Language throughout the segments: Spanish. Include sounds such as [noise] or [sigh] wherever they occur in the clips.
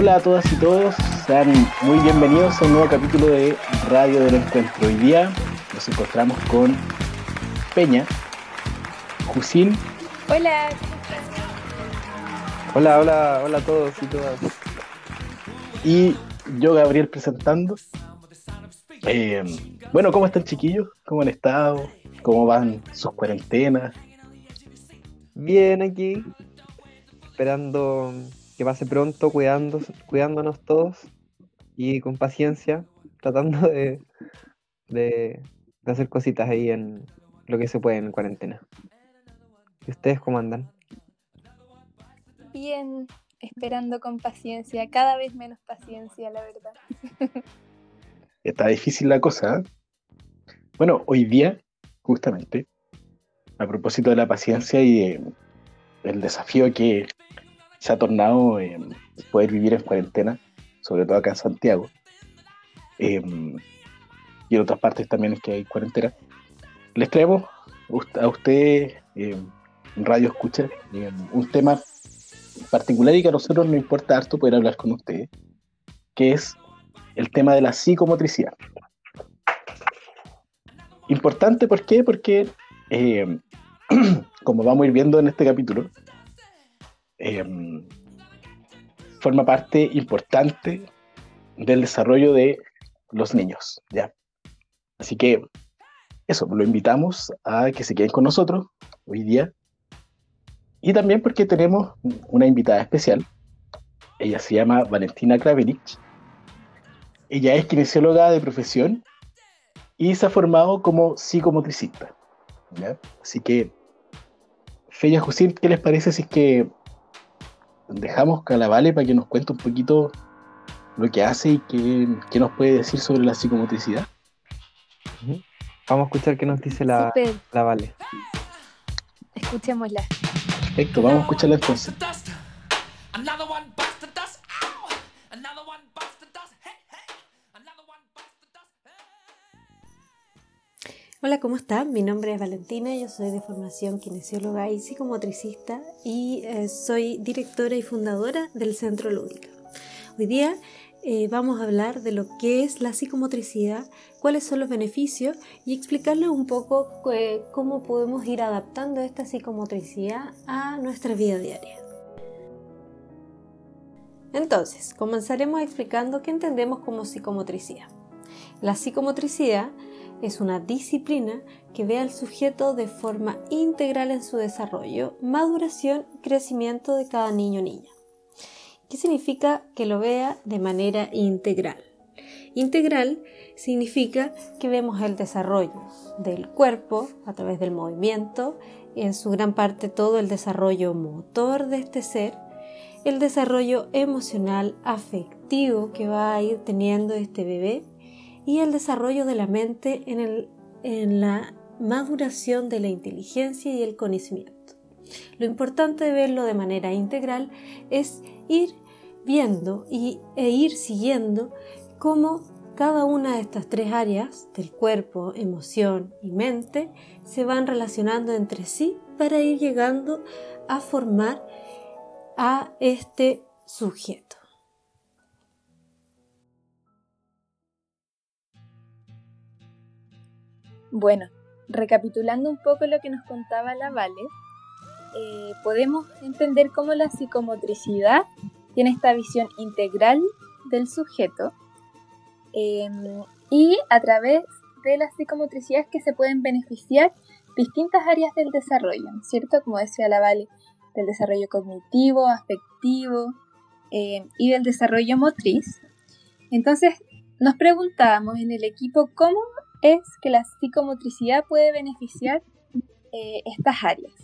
Hola a todas y todos, sean muy bienvenidos a un nuevo capítulo de Radio del Encuentro. Hoy día nos encontramos con Peña, Jusil. Hola. Hola, hola, hola a todos y todas. Y yo, Gabriel, presentando. Eh, bueno, ¿cómo están chiquillos? ¿Cómo han estado? ¿Cómo van sus cuarentenas? Bien aquí, esperando que pase pronto, cuidando, cuidándonos todos y con paciencia, tratando de, de, de hacer cositas ahí en lo que se puede en cuarentena. ¿Y ustedes cómo andan? Bien, esperando con paciencia, cada vez menos paciencia, la verdad. [laughs] Está difícil la cosa. ¿eh? Bueno, hoy día, justamente, a propósito de la paciencia y de, el desafío que se ha tornado eh, poder vivir en cuarentena, sobre todo acá en Santiago, eh, y en otras partes también es que hay cuarentena, les traemos a ustedes, eh, Radio Escucha, eh, un tema particular y que a nosotros nos importa harto poder hablar con ustedes, que es el tema de la psicomotricidad. Importante, ¿por qué? Porque, eh, [clears throat] como vamos a ir viendo en este capítulo, eh, forma parte importante del desarrollo de los niños, ¿ya? Así que eso, lo invitamos a que se queden con nosotros hoy día. Y también porque tenemos una invitada especial. Ella se llama Valentina Kravenich. Ella es kinesióloga de profesión y se ha formado como psicomotricista. ¿ya? Así que, Feya Jusil, ¿qué les parece si es que dejamos a la Vale para que nos cuente un poquito lo que hace y qué, qué nos puede decir sobre la psicomotricidad? Vamos a escuchar qué nos dice la, la Vale. Escuchémosla. Perfecto, vamos a escucharla entonces. Hola, ¿cómo están? Mi nombre es Valentina, yo soy de formación kinesióloga y psicomotricista y eh, soy directora y fundadora del Centro Lúdica. Hoy día eh, vamos a hablar de lo que es la psicomotricidad, cuáles son los beneficios y explicarles un poco eh, cómo podemos ir adaptando esta psicomotricidad a nuestra vida diaria. Entonces, comenzaremos explicando qué entendemos como psicomotricidad. La psicomotricidad es una disciplina que ve al sujeto de forma integral en su desarrollo, maduración y crecimiento de cada niño o niña. ¿Qué significa que lo vea de manera integral? Integral significa que vemos el desarrollo del cuerpo a través del movimiento, en su gran parte todo el desarrollo motor de este ser, el desarrollo emocional, afectivo que va a ir teniendo este bebé y el desarrollo de la mente en, la maduración de la inteligencia y el conocimiento. Lo importante de verlo de manera integral es ir viendo y, e ir siguiendo cómo cada una de estas tres áreas del cuerpo, emoción y mente se van relacionando entre sí para ir llegando a formar a este sujeto. Bueno, recapitulando un poco lo que nos contaba la Vale, eh, podemos entender cómo la psicomotricidad tiene esta visión integral del sujeto eh, y a través de las psicomotricidades que se pueden beneficiar distintas áreas del desarrollo, ¿cierto? Como decía la Vale, del desarrollo cognitivo, afectivo eh, y del desarrollo motriz. Entonces, nos preguntábamos en el equipo cómo es que la psicomotricidad puede beneficiar eh, estas áreas.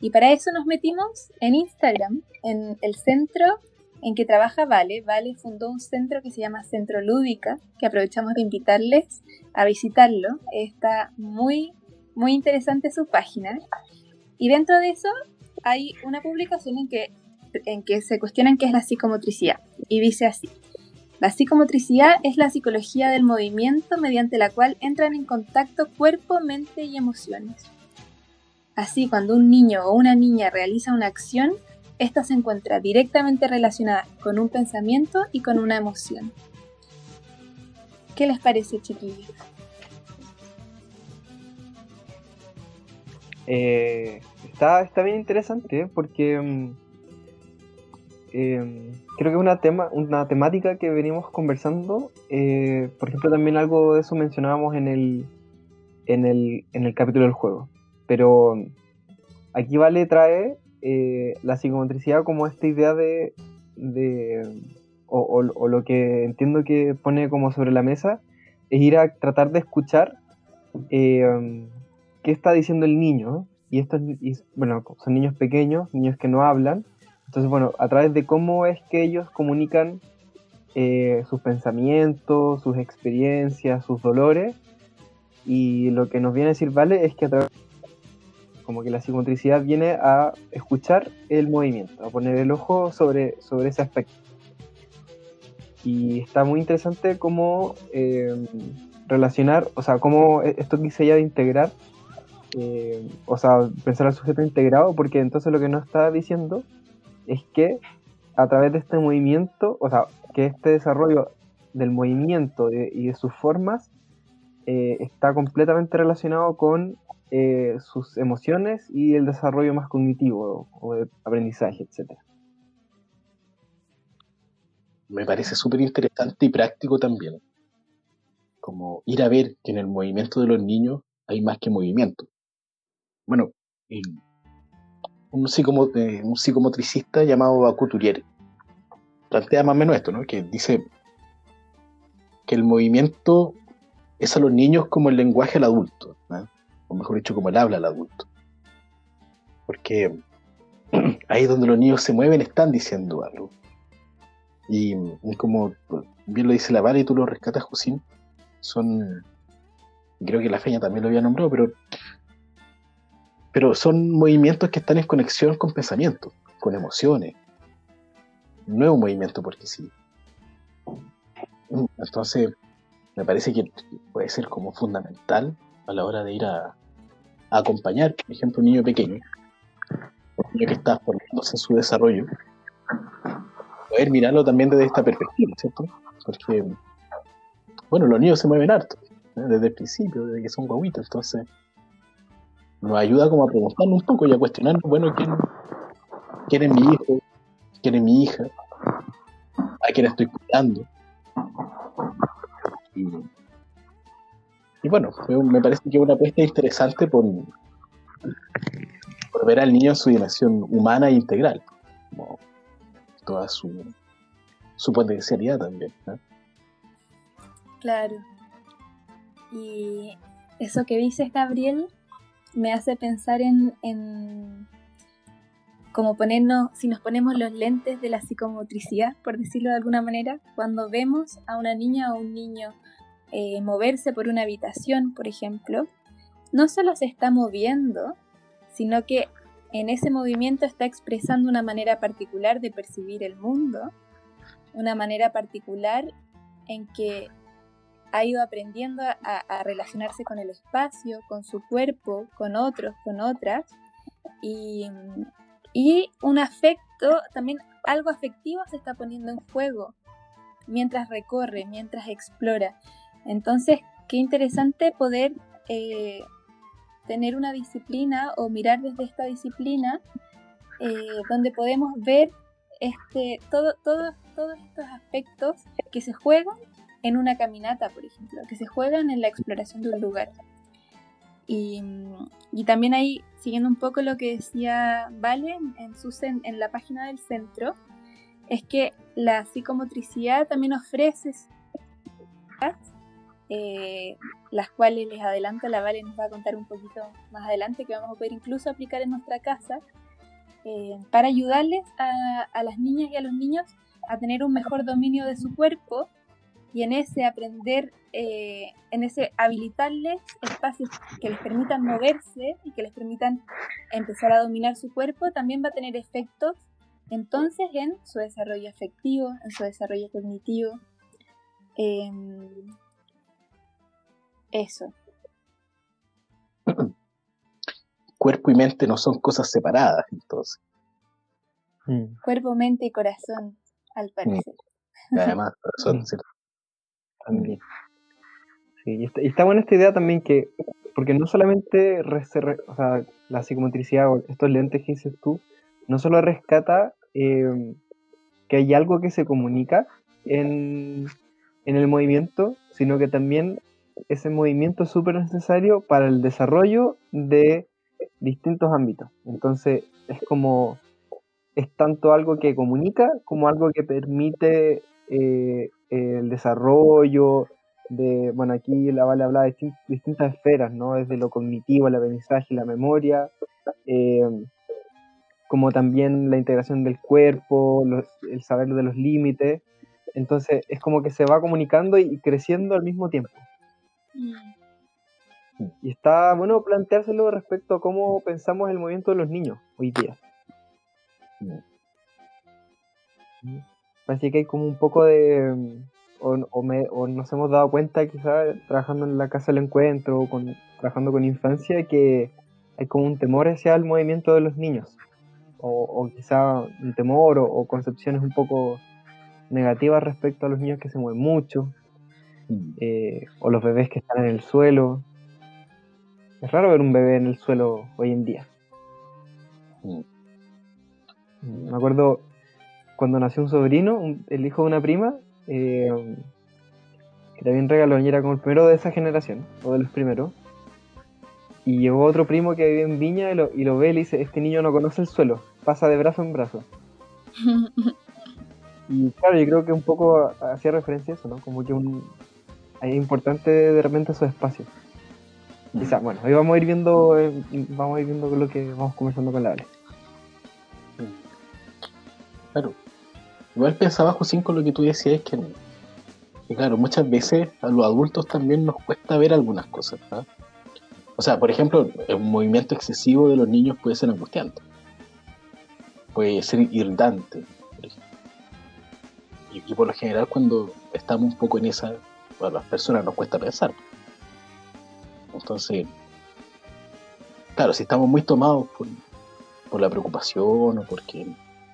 Y para eso nos metimos en Instagram, en el centro en que trabaja Vale. Vale fundó un centro que se llama Centro Lúdica, que aprovechamos de invitarles a visitarlo. Está muy, muy interesante su página. Y dentro de eso hay una publicación en que, en que se cuestionan qué es la psicomotricidad. Y dice así. La psicomotricidad es la psicología del movimiento mediante la cual entran en contacto cuerpo, mente y emociones. Así, cuando un niño o una niña realiza una acción, esta se encuentra directamente relacionada con un pensamiento y con una emoción. ¿Qué les parece, chiquillos? Eh, está, está bien interesante porque mm, eh, creo que es una, tema, una temática que venimos conversando. eh, por ejemplo, también algo de eso mencionábamos en el, en el, en el capítulo del juego. Pero aquí Vale trae eh, la psicomotricidad como esta idea de, de o, lo que entiendo que pone como sobre la mesa, es ir a tratar de escuchar eh, qué está diciendo el niño. Y estos, y, bueno, son niños pequeños, niños que no hablan. Entonces, bueno, a través de cómo es que ellos comunican eh, sus pensamientos, sus experiencias, sus dolores. Y lo que nos viene a decir Vale es que a través como que la psicomotricidad viene a escuchar el movimiento, a poner el ojo sobre, sobre ese aspecto. Y está muy interesante cómo eh, relacionar, o sea, cómo e- esto quise ya de integrar, eh, o sea, pensar al sujeto integrado, porque entonces lo que nos está diciendo es que a través de este movimiento, o sea, que este desarrollo del movimiento y de sus formas eh, está completamente relacionado con eh, sus emociones y el desarrollo más cognitivo o de aprendizaje, etc. Me parece súper interesante y práctico también. Como ir a ver que en el movimiento de los niños hay más que movimiento. Bueno, eh, un, psicomo- eh, un psicomotricista llamado Bakuturier plantea más o menos esto, ¿no? Que dice que el movimiento es a los niños como el lenguaje al adulto, o mejor dicho, como el habla al adulto. Porque [clears throat] ahí donde los niños se mueven están diciendo algo. Y, como bien lo dice la Vale y tú lo rescatas, Josín, son, creo que la Feña también lo había nombrado, pero, pero son movimientos que están en conexión con pensamientos, con emociones. No es un movimiento porque sí. Entonces, me parece que puede ser como fundamental a la hora de ir a, acompañar, por ejemplo, un niño pequeño, un niño que está formándose en su desarrollo, poder mirarlo también desde esta perspectiva, ¿cierto? Porque, bueno, los niños se mueven harto, ¿eh? desde el principio, desde que son guaguitos, entonces nos ayuda como a preguntarnos un poco y a cuestionarnos, bueno, ¿quién, quién es mi hijo? ¿Quién es mi hija? ¿A quién estoy cuidando? Y, bueno, me- parece que es una apuesta interesante por, ver al niño en su dimensión humana e integral, como toda su, su potencialidad también. Claro. Y eso que dices, Gabriel, me hace pensar en, en como ponernos, si nos ponemos los lentes de la psicomotricidad, por decirlo de alguna manera, cuando vemos a una niña o un niño eh, moverse por una habitación, por ejemplo, no solo se está moviendo, sino que en ese movimiento está expresando una manera particular de percibir el mundo, una manera particular en que ha ido aprendiendo a, relacionarse con el espacio, con su cuerpo, con otros, con otras, y, y un afecto, también algo afectivo se está poniendo en juego mientras recorre, mientras explora. Entonces, qué interesante poder eh, tener una disciplina o mirar desde esta disciplina eh, donde podemos ver este, todo, todo- todos estos aspectos que se juegan en una caminata, por ejemplo, que se juegan en la exploración de un lugar. Y, y también ahí, siguiendo un poco lo que decía Vale en, su en la página del centro, es que la psicomotricidad también ofrece eh, las cuales les adelanto, la Vale nos va a contar un poquito más adelante, que vamos a poder incluso aplicar en nuestra casa, eh, para ayudarles a, a las niñas y a los niños a tener un mejor dominio de su cuerpo y en ese aprender, eh, en ese habilitarles espacios que les permitan moverse y que les permitan empezar a dominar su cuerpo, también va a tener efectos entonces en su desarrollo afectivo, en su desarrollo cognitivo. Em, eso, Cuerpo y mente no son cosas separadas, entonces. Mm. Cuerpo, mente y corazón, al parecer. Y además, corazón, ¿cierto? También. Sí, y está, y está buena esta idea también que, porque no solamente re- o sea, la psicomotricidad o estos lentes que dices tú, no solo rescata eh, que hay algo que se comunica en, en el movimiento, sino que también ese movimiento es súper necesario para el desarrollo de distintos ámbitos. Entonces, es como, es tanto algo que comunica como algo que permite eh, el desarrollo de, bueno, aquí la Vale habla de distin- distintas esferas, ¿no? Desde lo cognitivo, el aprendizaje, la memoria, eh, como también la integración del cuerpo, los- el saber de los límites. Entonces, es como que se va comunicando y creciendo al mismo tiempo. Mm. Y está bueno planteárselo respecto a cómo pensamos el movimiento de los niños hoy día. Parece que hay como un poco de... mm, O, o me- o nos hemos dado cuenta quizás trabajando en la Casa del Encuentro o con, trabajando con infancia que hay como un temor hacia el movimiento de los niños. O, o quizá un temor o, o concepciones un poco negativas respecto a los niños que se mueven mucho. eh, o los bebés que están en el suelo. Es raro ver un bebé en el suelo hoy en día. Mm. Me acuerdo cuando nació un sobrino, un- el hijo de una prima, eh, que también regaló y era como el primero de esa generación, o de los primeros. Y llegó otro primo que vive en Viña y lo, y lo ve y le dice, este niño no conoce el suelo, pasa de brazo en brazo. [laughs] Y claro, yo creo que un poco hacía referencia a eso, ¿no? Como que un, es importante de repente esos espacios. Quizá, bueno, hoy vamos a ir viendo, eh, vamos a ir viendo lo que vamos conversando con la Ale. Claro. Igual pensaba, Josín, con lo que tú decías, que, que claro, muchas veces a los adultos también nos cuesta ver algunas cosas. ¿ah? O sea, por ejemplo, un movimiento excesivo de los niños puede ser angustiante. Puede ser irritante, por. Y, y por lo general cuando estamos un poco en esa, a las personas nos cuesta pensar. Entonces, claro, si estamos muy tomados por, por la preocupación o porque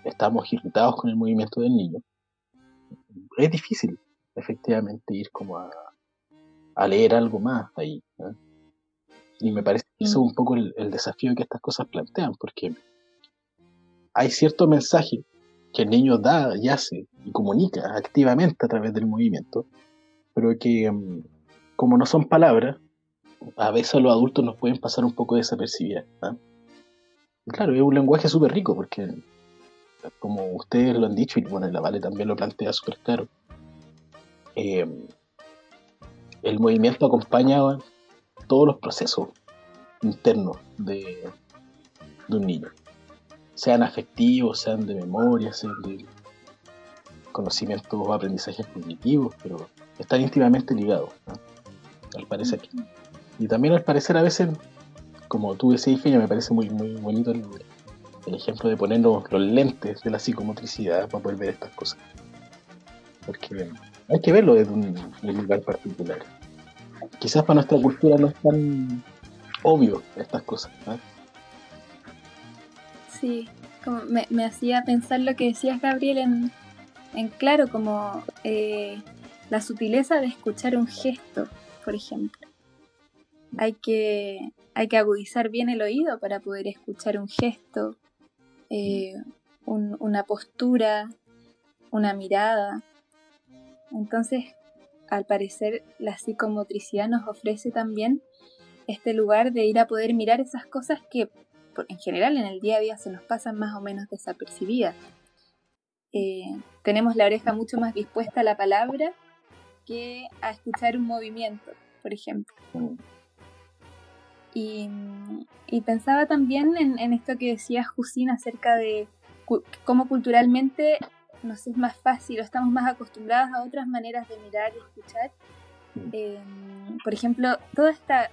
estamos irritados con el movimiento del niño, es difícil efectivamente ir como a, a leer algo más ahí. ¿eh? Y me parece que eso es un poco el, el desafío que estas cosas plantean, porque hay cierto mensaje que el niño da y hace y comunica activamente a través del movimiento, pero que mm, como no son palabras, a veces a los adultos nos pueden pasar un poco desapercibidas. Claro, es un lenguaje súper rico porque, como ustedes lo han dicho, y bueno, la Vale también lo plantea súper claro, eh, el movimiento acompaña todos los procesos internos de, de un niño, sean afectivos, sean de memoria, sean de conocimientos o aprendizajes cognitivos, pero están íntimamente ligados, ¿no? al parecer. Y también al parecer a veces, como tú decías, Feña, me parece muy, muy bonito el, el ejemplo de ponernos los lentes de la psicomotricidad para poder ver estas cosas. Porque hay que verlo desde un, lugar particular. Quizás para nuestra cultura no es tan obvio estas cosas. ¿no? Sí, como me, me hacía pensar lo que decías, Gabriel, en, en claro, como eh, la sutileza de escuchar un gesto, por ejemplo. Hay que, hay que agudizar bien el oído para poder escuchar un gesto, eh, un- una postura, una mirada. Entonces, al parecer, la psicomotricidad nos ofrece también este lugar de ir a poder mirar esas cosas que por- en general en el día a día se nos pasan más o menos desapercibidas. Eh, tenemos la oreja mucho más dispuesta a la palabra que a escuchar un movimiento, por ejemplo. Y, y pensaba también en, en esto que decía Jusín acerca de cu- cómo culturalmente nos es más fácil o estamos más acostumbrados a otras maneras de mirar y escuchar. Eh, por ejemplo, toda esta,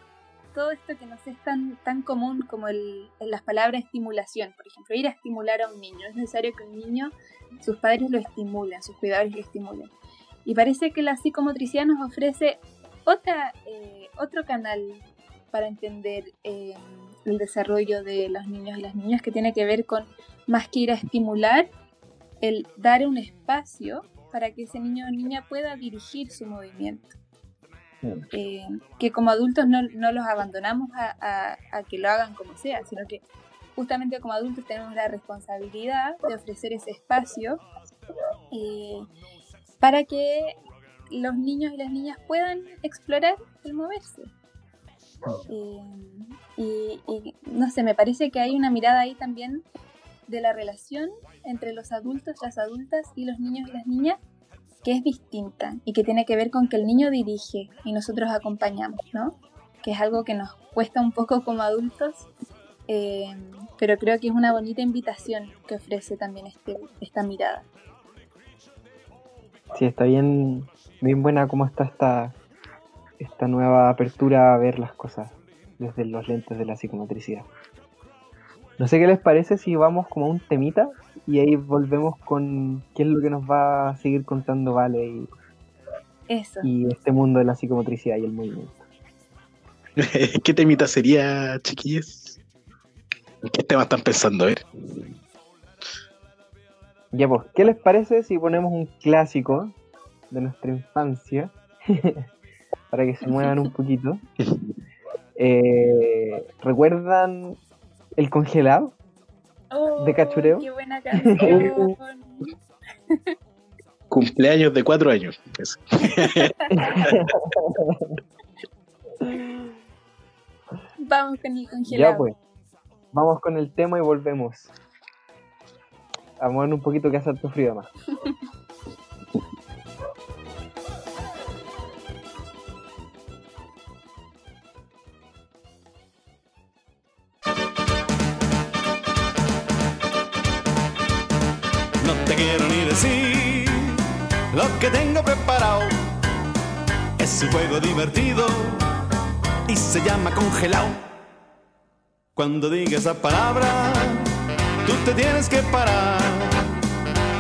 todo esto que nos es tan, tan común como el, en las palabras estimulación, por ejemplo, ir a estimular a un niño. Es necesario que un niño, sus padres lo estimulen, sus cuidadores lo estimulen. Y parece que la psicomotricidad nos ofrece otra, eh, otro canal para entender eh, el desarrollo de los niños y las niñas, que tiene que ver con más que ir a estimular, el dar un espacio para que ese niño o niña pueda dirigir su movimiento. Eh, que como adultos no, no los abandonamos a, a- a que lo hagan como sea, sino que justamente como adultos tenemos la responsabilidad de ofrecer ese espacio eh, para que los niños y las niñas puedan explorar el moverse. Y, y, no sé, me parece que hay una mirada ahí también de la relación entre los adultos, las adultas y los niños y las niñas que es distinta y que tiene que ver con que el niño dirige y nosotros acompañamos, ¿no? Que es algo que nos cuesta un poco como adultos, eh, pero creo que es una bonita invitación que ofrece también este, esta mirada. Sí, está bien, bien buena cómo está esta, esta nueva apertura a ver las cosas desde los lentes de la psicomotricidad. No sé qué les parece si vamos como a un temita y ahí volvemos con qué es lo que nos va a seguir contando Vale y, Eso. y este mundo de la psicomotricidad y el movimiento. [laughs] ¿Qué temita sería, chiquillos? ¿En ¿Qué tema están pensando? A ver. Ya pues, ¿qué les parece si ponemos un clásico de nuestra infancia [laughs] para que se muevan un [laughs] poquito? Eh, ¿Recuerdan el congelado? Oh, de cachureo. ¡Qué buena canción! [laughs] Cumpleaños de cuatro años. Eso. [laughs] Vamos con el Ya congelado. pues, vamos con el tema y volvemos. A mover un poquito que hace harto frío más. Lo que tengo preparado. Es un juego divertido y se llama congelado. Cuando diga esa palabra, tú te tienes que parar.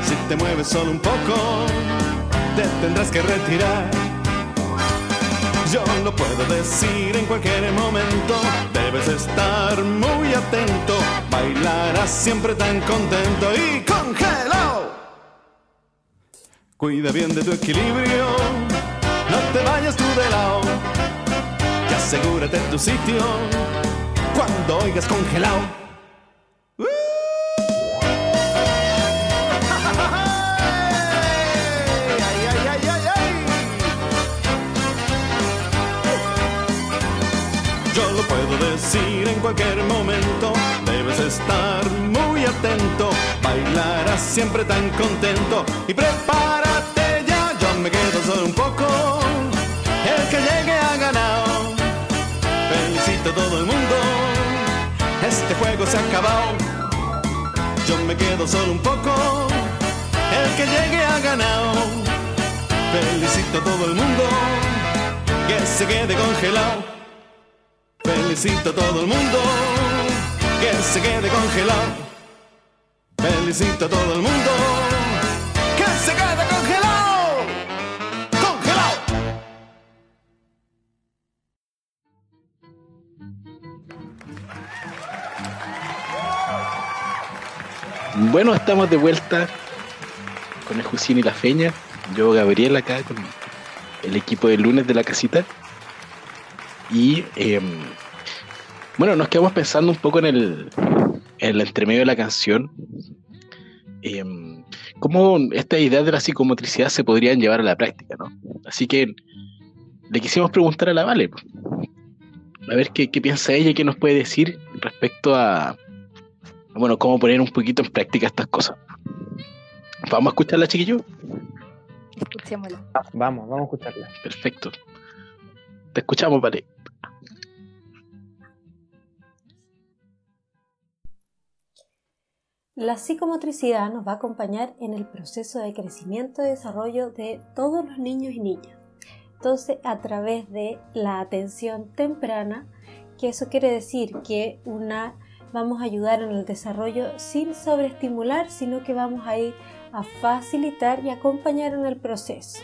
Si te mueves solo un poco, te tendrás que retirar. Yo lo puedo decir en cualquier momento, debes estar muy atento, bailarás siempre tan contento y congelado. Cuida bien de tu equilibrio, no te vayas tú de lado, y asegúrate tu sitio cuando oigas congelado. Yo lo puedo decir en cualquier momento, debes estar muy atento, bailarás siempre tan contento. Y yo me quedo solo un poco, el que llegue ha ganado, felicito a todo el mundo, este juego se ha acabado, yo me quedo solo un poco, el que llegue ha ganado, felicito a todo el mundo, que se quede congelado. Felicito a todo el mundo. Que se quede congelado. Felicito a todo el mundo. Que se quede Bueno, estamos de vuelta con el Jusín y la Feña. Yo, Gabriel, acá con el equipo de lunes de la casita. Y em, bueno, nos quedamos pensando un poco en el, en el entremedio de la canción. Em, cómo estas ideas de la psicomotricidad se podrían llevar a la práctica, ¿no? Así que le quisimos preguntar a la Vale. A ver qué piensa ella y qué nos puede decir respecto a, bueno, cómo poner un poquito en práctica estas cosas. ¿Vamos a escucharla, chiquillo? Escuchémoslo. Vamos, vamos a escucharla. Perfecto. Te escuchamos, vale. La psicomotricidad nos va a acompañar en el proceso de crecimiento y desarrollo de todos los niños y niñas. Entonces, a través de la atención temprana, que eso quiere decir que una vamos a ayudar en el desarrollo sin sobreestimular, sino que vamos a ir a facilitar y acompañar en el proceso.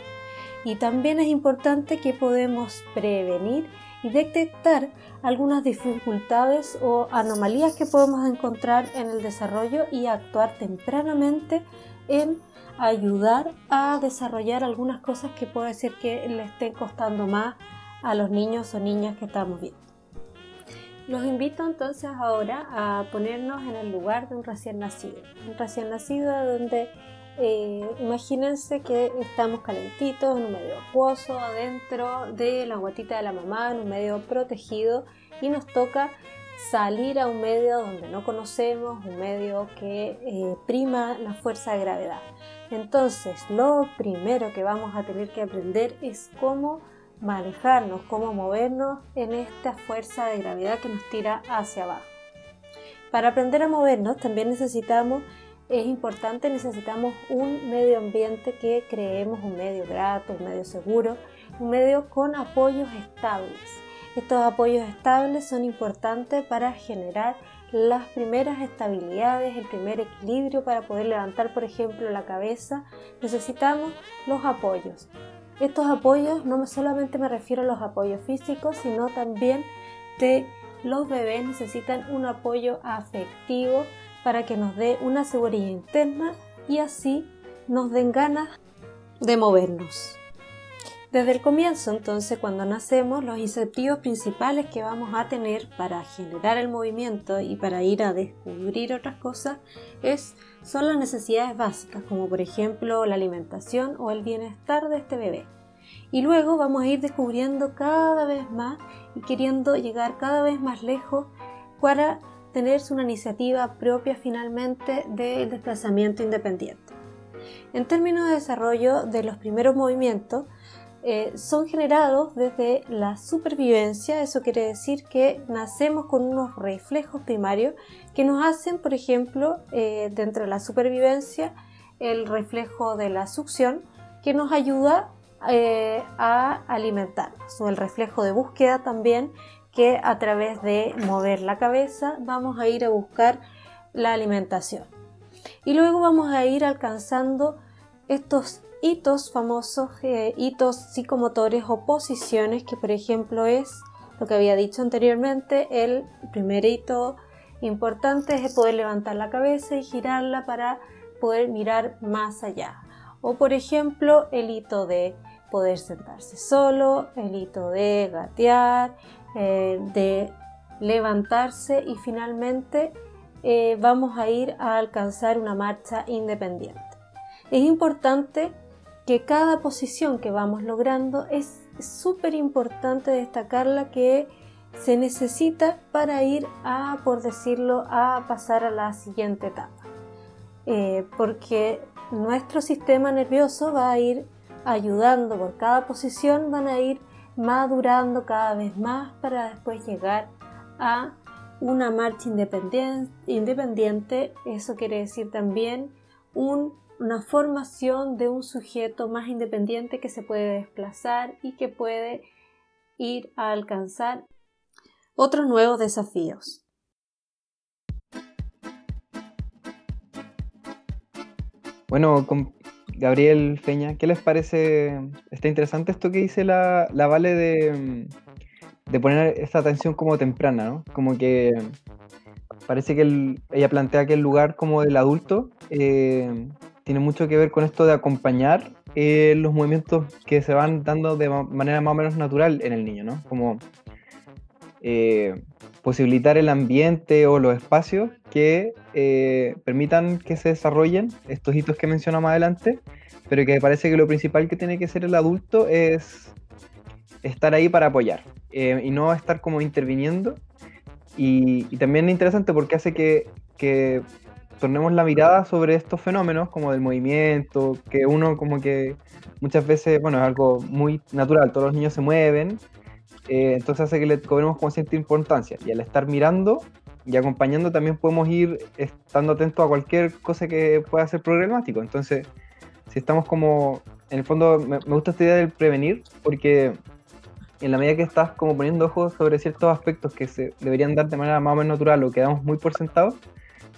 Y también es importante que podemos prevenir y detectar algunas dificultades o anomalías que podemos encontrar en el desarrollo y actuar tempranamente en ayudar a desarrollar algunas cosas que puede ser que le estén costando más a los niños o niñas que estamos viendo. Los invito entonces ahora a ponernos en el lugar de un recién nacido. Un recién nacido donde eh, imagínense que estamos calentitos en un medio acuoso, adentro de la guatita de la mamá, en un medio protegido y nos toca salir a un medio donde no conocemos, un medio que eh, prima la fuerza de gravedad. Entonces, lo primero que vamos a tener que aprender es cómo manejarnos, cómo movernos en esta fuerza de gravedad que nos tira hacia abajo. Para aprender a movernos también necesitamos, es importante, necesitamos un medio ambiente que creemos un medio grato, un medio seguro, un medio con apoyos estables. Estos apoyos estables son importantes para generar las primeras estabilidades, el primer equilibrio para poder levantar, por ejemplo, la cabeza, necesitamos los apoyos. Estos apoyos no solamente me refiero a los apoyos físicos, sino también de los bebés necesitan un apoyo afectivo para que nos dé una seguridad interna y así nos den ganas de movernos. Desde el comienzo, entonces, cuando nacemos, los incentivos principales que vamos a tener para generar el movimiento y para ir a descubrir otras cosas es, son las necesidades básicas, como por ejemplo la alimentación o el bienestar de este bebé. Y luego vamos a ir descubriendo cada vez más y queriendo llegar cada vez más lejos para tener una iniciativa propia finalmente del desplazamiento independiente. En términos de desarrollo de los primeros movimientos, eh, son generados desde la supervivencia, eso quiere decir que nacemos con unos reflejos primarios que nos hacen, por ejemplo, eh, dentro de la supervivencia, el reflejo de la succión que nos ayuda eh, a alimentarnos, o el reflejo de búsqueda también que a través de mover la cabeza vamos a ir a buscar la alimentación. Y luego vamos a ir alcanzando estos hitos famosos, eh, hitos psicomotores o posiciones, que por ejemplo es lo que había dicho anteriormente, el primer hito importante es poder levantar la cabeza y girarla para poder mirar más allá. O por ejemplo el hito de poder sentarse solo, el hito de gatear, eh, de levantarse y finalmente eh, vamos a ir a alcanzar una marcha independiente. Es importante que cada posición que vamos logrando es súper importante destacarla que se necesita para ir a, por decirlo, a pasar a la siguiente etapa. Eh, porque nuestro sistema nervioso va a ir ayudando por cada posición, van a ir madurando cada vez más para después llegar a una marcha independiente, independiente. Eso quiere decir también un una formación de un sujeto más independiente que se puede desplazar y que puede ir a alcanzar otros nuevos desafíos. Bueno, Gabriel Feña, ¿qué les parece? Está interesante esto que dice la, la Vale de, de poner esta atención como temprana, ¿no? Como que parece que ella plantea que el lugar como del adulto eh, tiene mucho que ver con esto de acompañar eh, los movimientos que se van dando de manera más o menos natural en el niño, ¿no? Como eh, posibilitar el ambiente o los espacios que eh, permitan que se desarrollen estos hitos que menciono más adelante, pero que parece que lo principal que tiene que ser el adulto es estar ahí para apoyar y no estar como interviniendo. Y, y, también es interesante porque hace que, que tornemos la mirada sobre estos fenómenos, como del movimiento, que uno como que muchas veces, bueno, es algo muy natural, todos los niños se mueven, eh, entonces hace que le cobremos como cierta importancia. Y al estar mirando y acompañando también podemos ir estando atentos a cualquier cosa que pueda ser problemático. Entonces, si estamos como, en el fondo, me, me gusta esta idea del prevenir, porque en la medida que estás como poniendo ojos sobre ciertos aspectos que se deberían dar de manera más o menos natural o quedamos muy por sentados,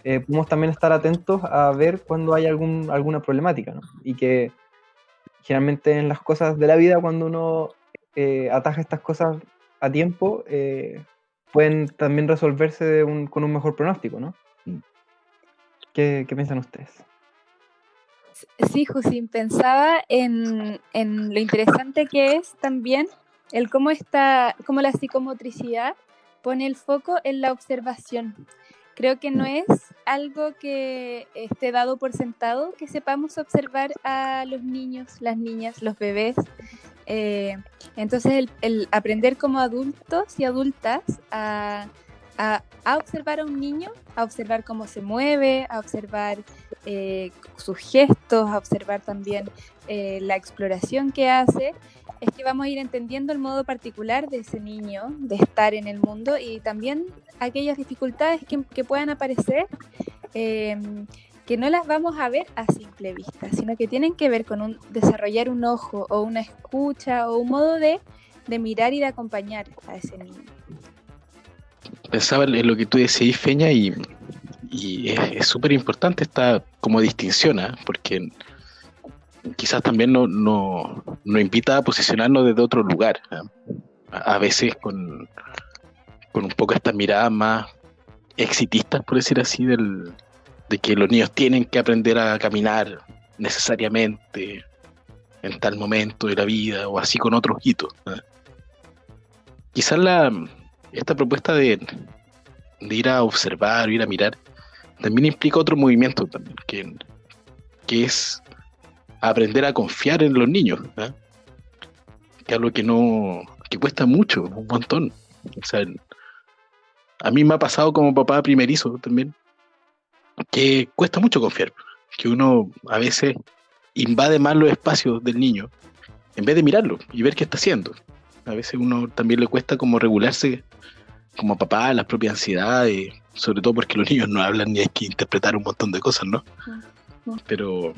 eh, podemos también estar atentos a ver cuando hay algún, alguna problemática, ¿no? Y que generalmente en las cosas de la vida, cuando uno eh, ataja estas cosas a tiempo, eh, pueden también resolverse de un- con un mejor pronóstico, ¿no? Mm. ¿Qué, qué piensan ustedes? Sí, Jusín, pensaba en, en lo interesante que es también el cómo, está, cómo la psicomotricidad pone el foco en la observación. Creo que no es algo que esté dado por sentado, que sepamos observar a los niños, las niñas, los bebés. Eh, entonces, el, el aprender como adultos y adultas a, a- a observar a un niño, a observar cómo se mueve, a observar eh, sus gestos, a observar también eh, la exploración que hace, es que vamos a ir entendiendo el modo particular de ese niño, de estar en el mundo y también aquellas dificultades que, que puedan aparecer, eh, que no las vamos a ver a simple vista, sino que tienen que ver con un, desarrollar un ojo o una escucha o un modo de, de mirar y de acompañar a ese niño. Pensaba en lo que tú decís, Feña, y, es súper importante esta como distinción, ¿ah? porque quizás también no, no, nos invita a posicionarnos desde otro lugar. ¿ah? A, veces con, con un poco estas miradas más exitistas, por decir así, del, de que los niños tienen que aprender a caminar necesariamente en tal momento de la vida o así con otros hitos. ¿ah? Quizás la, esta propuesta de, ir a observar, ir a mirar, también implica otro movimiento también, que, es aprender a confiar en los niños, ¿ah? que es algo que no, que cuesta mucho, un montón. A mí me ha pasado como papá primerizo también, que cuesta mucho confiar, que uno a veces invade más los espacios del niño en vez de mirarlo y ver qué está haciendo. A veces uno también le cuesta como regularse como papá, las propias ansiedades, sobre todo porque los niños no hablan ni hay que interpretar un montón de cosas, ¿no? Pero,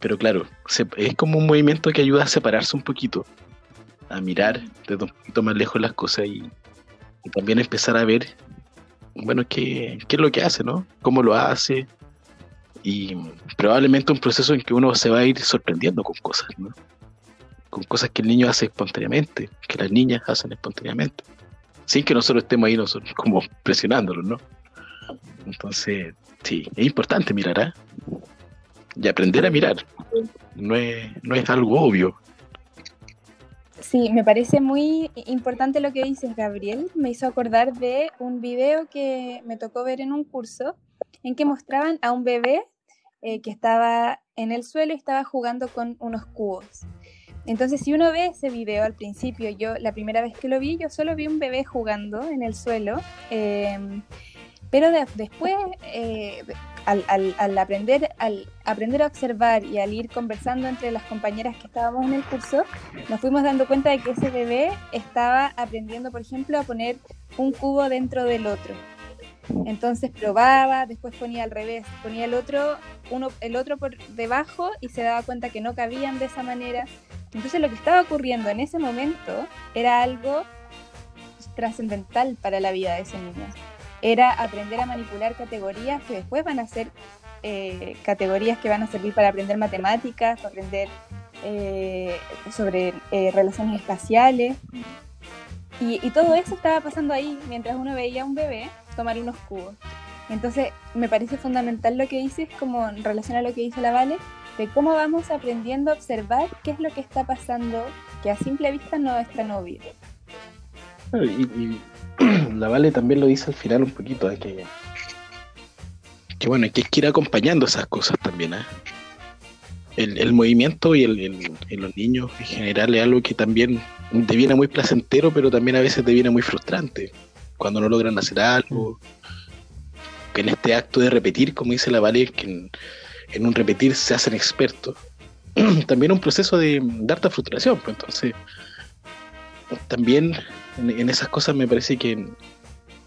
pero claro, se- es como un movimiento que ayuda a separarse un poquito, a mirar desde un poquito más lejos las cosas y, y también empezar a ver, bueno, qué, qué es lo que hace, ¿no? Cómo lo hace y probablemente un proceso en que uno se va a ir sorprendiendo con cosas, ¿no? Con cosas que el niño hace espontáneamente, que las niñas hacen espontáneamente, sin que nosotros estemos ahí nosotros [laughs] como presionándolos, ¿no? Entonces, sí, es importante mirar, ¿ah? Y aprender a mirar. No es, no es algo obvio. Sí, me parece muy importante lo que dices, Gabriel. Me hizo acordar de un video que me tocó ver en un curso en que mostraban a un bebé eh, que estaba en el suelo y estaba jugando con unos cubos. Entonces, si uno ve ese video al principio, yo la primera vez que lo vi, yo solo vi un bebé jugando en el suelo, eh, pero de- después, al- al aprender, al aprender a observar y al ir conversando entre las compañeras que estábamos en el curso, nos fuimos dando cuenta de que ese bebé estaba aprendiendo, por ejemplo, a poner un cubo dentro del otro. Entonces probaba, después ponía al revés, ponía el otro, uno, el otro por debajo y se daba cuenta que no cabían de esa manera. Entonces lo que estaba ocurriendo en ese momento era algo trascendental para la vida de ese niño. Era aprender a manipular categorías que después van a ser eh, categorías que van a servir para aprender matemáticas, para aprender eh, sobre eh, relaciones espaciales. Y, y todo eso estaba pasando ahí mientras uno veía a un bebé tomar unos cubos. Entonces, me parece fundamental lo que dices, como en relación a lo que dice la Vale, de cómo vamos aprendiendo a observar qué es lo que está pasando, que a simple vista no es tan obvio. Claro, Y, y [clears throat] la Vale también lo dice al final un poquito, ¿eh? que, que bueno, que hay que ir acompañando esas cosas también. ¿eh? El, el movimiento y el, el- en los niños en general es algo que también deviene muy placentero, pero también a veces deviene muy frustrante. Cuando no logran hacer algo, que en este acto de repetir, como dice la Vale, que en, un repetir se hacen expertos, [clears throat] también un proceso de, harta frustración. Pues entonces, también en, esas cosas me parece que,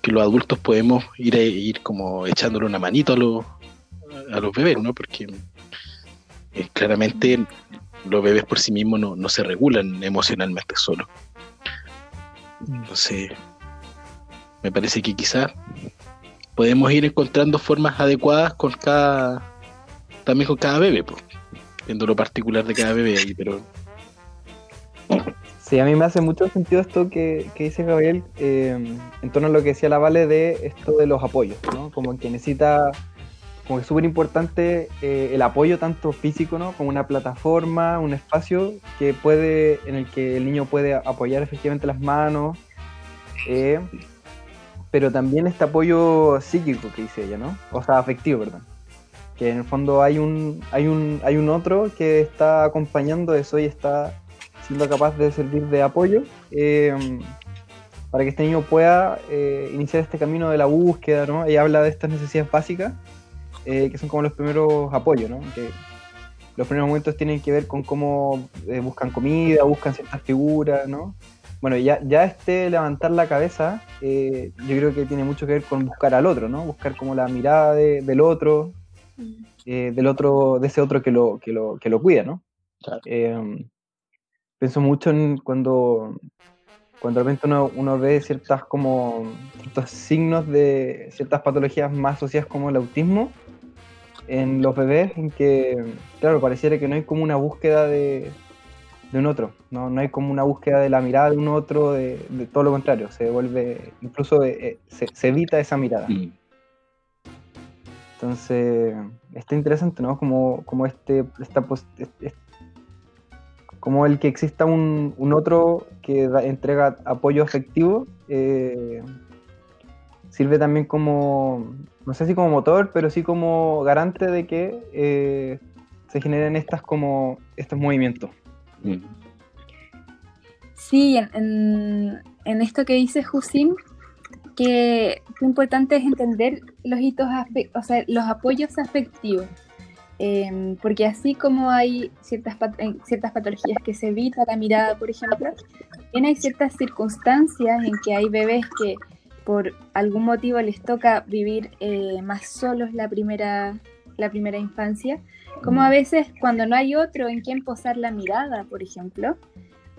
que los adultos podemos ir, a- ir como echándole una manito a los, a los bebés, ¿no? Porque eh, claramente los bebés por sí mismos no, no se regulan emocionalmente solos. Entonces, me parece que quizás podemos ir encontrando formas adecuadas con cada, también con cada bebé, pues, viendo lo particular de cada bebé ahí, pero Sí, a mí me hace mucho sentido esto que, que dice Gabriel eh, en torno a lo que decía la Vale de esto de los apoyos, ¿no? Como que necesita, como que es súper importante eh, el apoyo tanto físico, ¿no? Como una plataforma, un espacio que puede, en el que el niño puede apoyar efectivamente las manos, eh, pero también este apoyo psíquico que dice ella, ¿no? O sea, afectivo, perdón. Que en el fondo hay un, hay un, hay un otro que está acompañando eso y está siendo capaz de servir de apoyo eh, para que este niño pueda eh, iniciar este camino de la búsqueda, ¿no? Ella habla de estas necesidades básicas, eh, que son como los primeros apoyos, ¿no? Que los primeros momentos tienen que ver con cómo eh, buscan comida, buscan ciertas figuras, ¿no? Bueno, ya, ya este levantar la cabeza, yo creo que tiene mucho que ver con buscar al otro, ¿no? Buscar como la mirada de- del otro, eh, del otro, de ese otro que lo, que lo, que lo cuida, ¿no? Claro. Eh, pienso mucho en cuando, cuando de repente uno, uno ve ciertas como ciertos signos de ciertas patologías más asociadas como el autismo en los bebés, en que, claro, pareciera que no hay como una búsqueda de, de un otro, ¿no? no hay como una búsqueda de la mirada de un otro, de, de todo lo contrario, se vuelve, incluso eh, eh, se, se evita esa mirada. Mm. Entonces, está interesante, ¿no? Como, como este, esta pos- es- es- como el que exista un, un otro que da- entrega apoyo afectivo, eh, sirve también como, no sé si como motor, pero sí como garante de que eh, se generen estas como estos movimientos. Mm. Sí, en, en- en esto que dice Jusin, que lo importante es entender los hitos, o sea, los apoyos afectivos. Em, porque así como hay ciertas, pat- ciertas patologías que se evita la mirada, por ejemplo, también hay ciertas circunstancias en que hay bebés que por algún motivo les toca vivir eh, más solos la primera, la primera infancia, como a veces cuando no hay otro en quien posar la mirada, por ejemplo,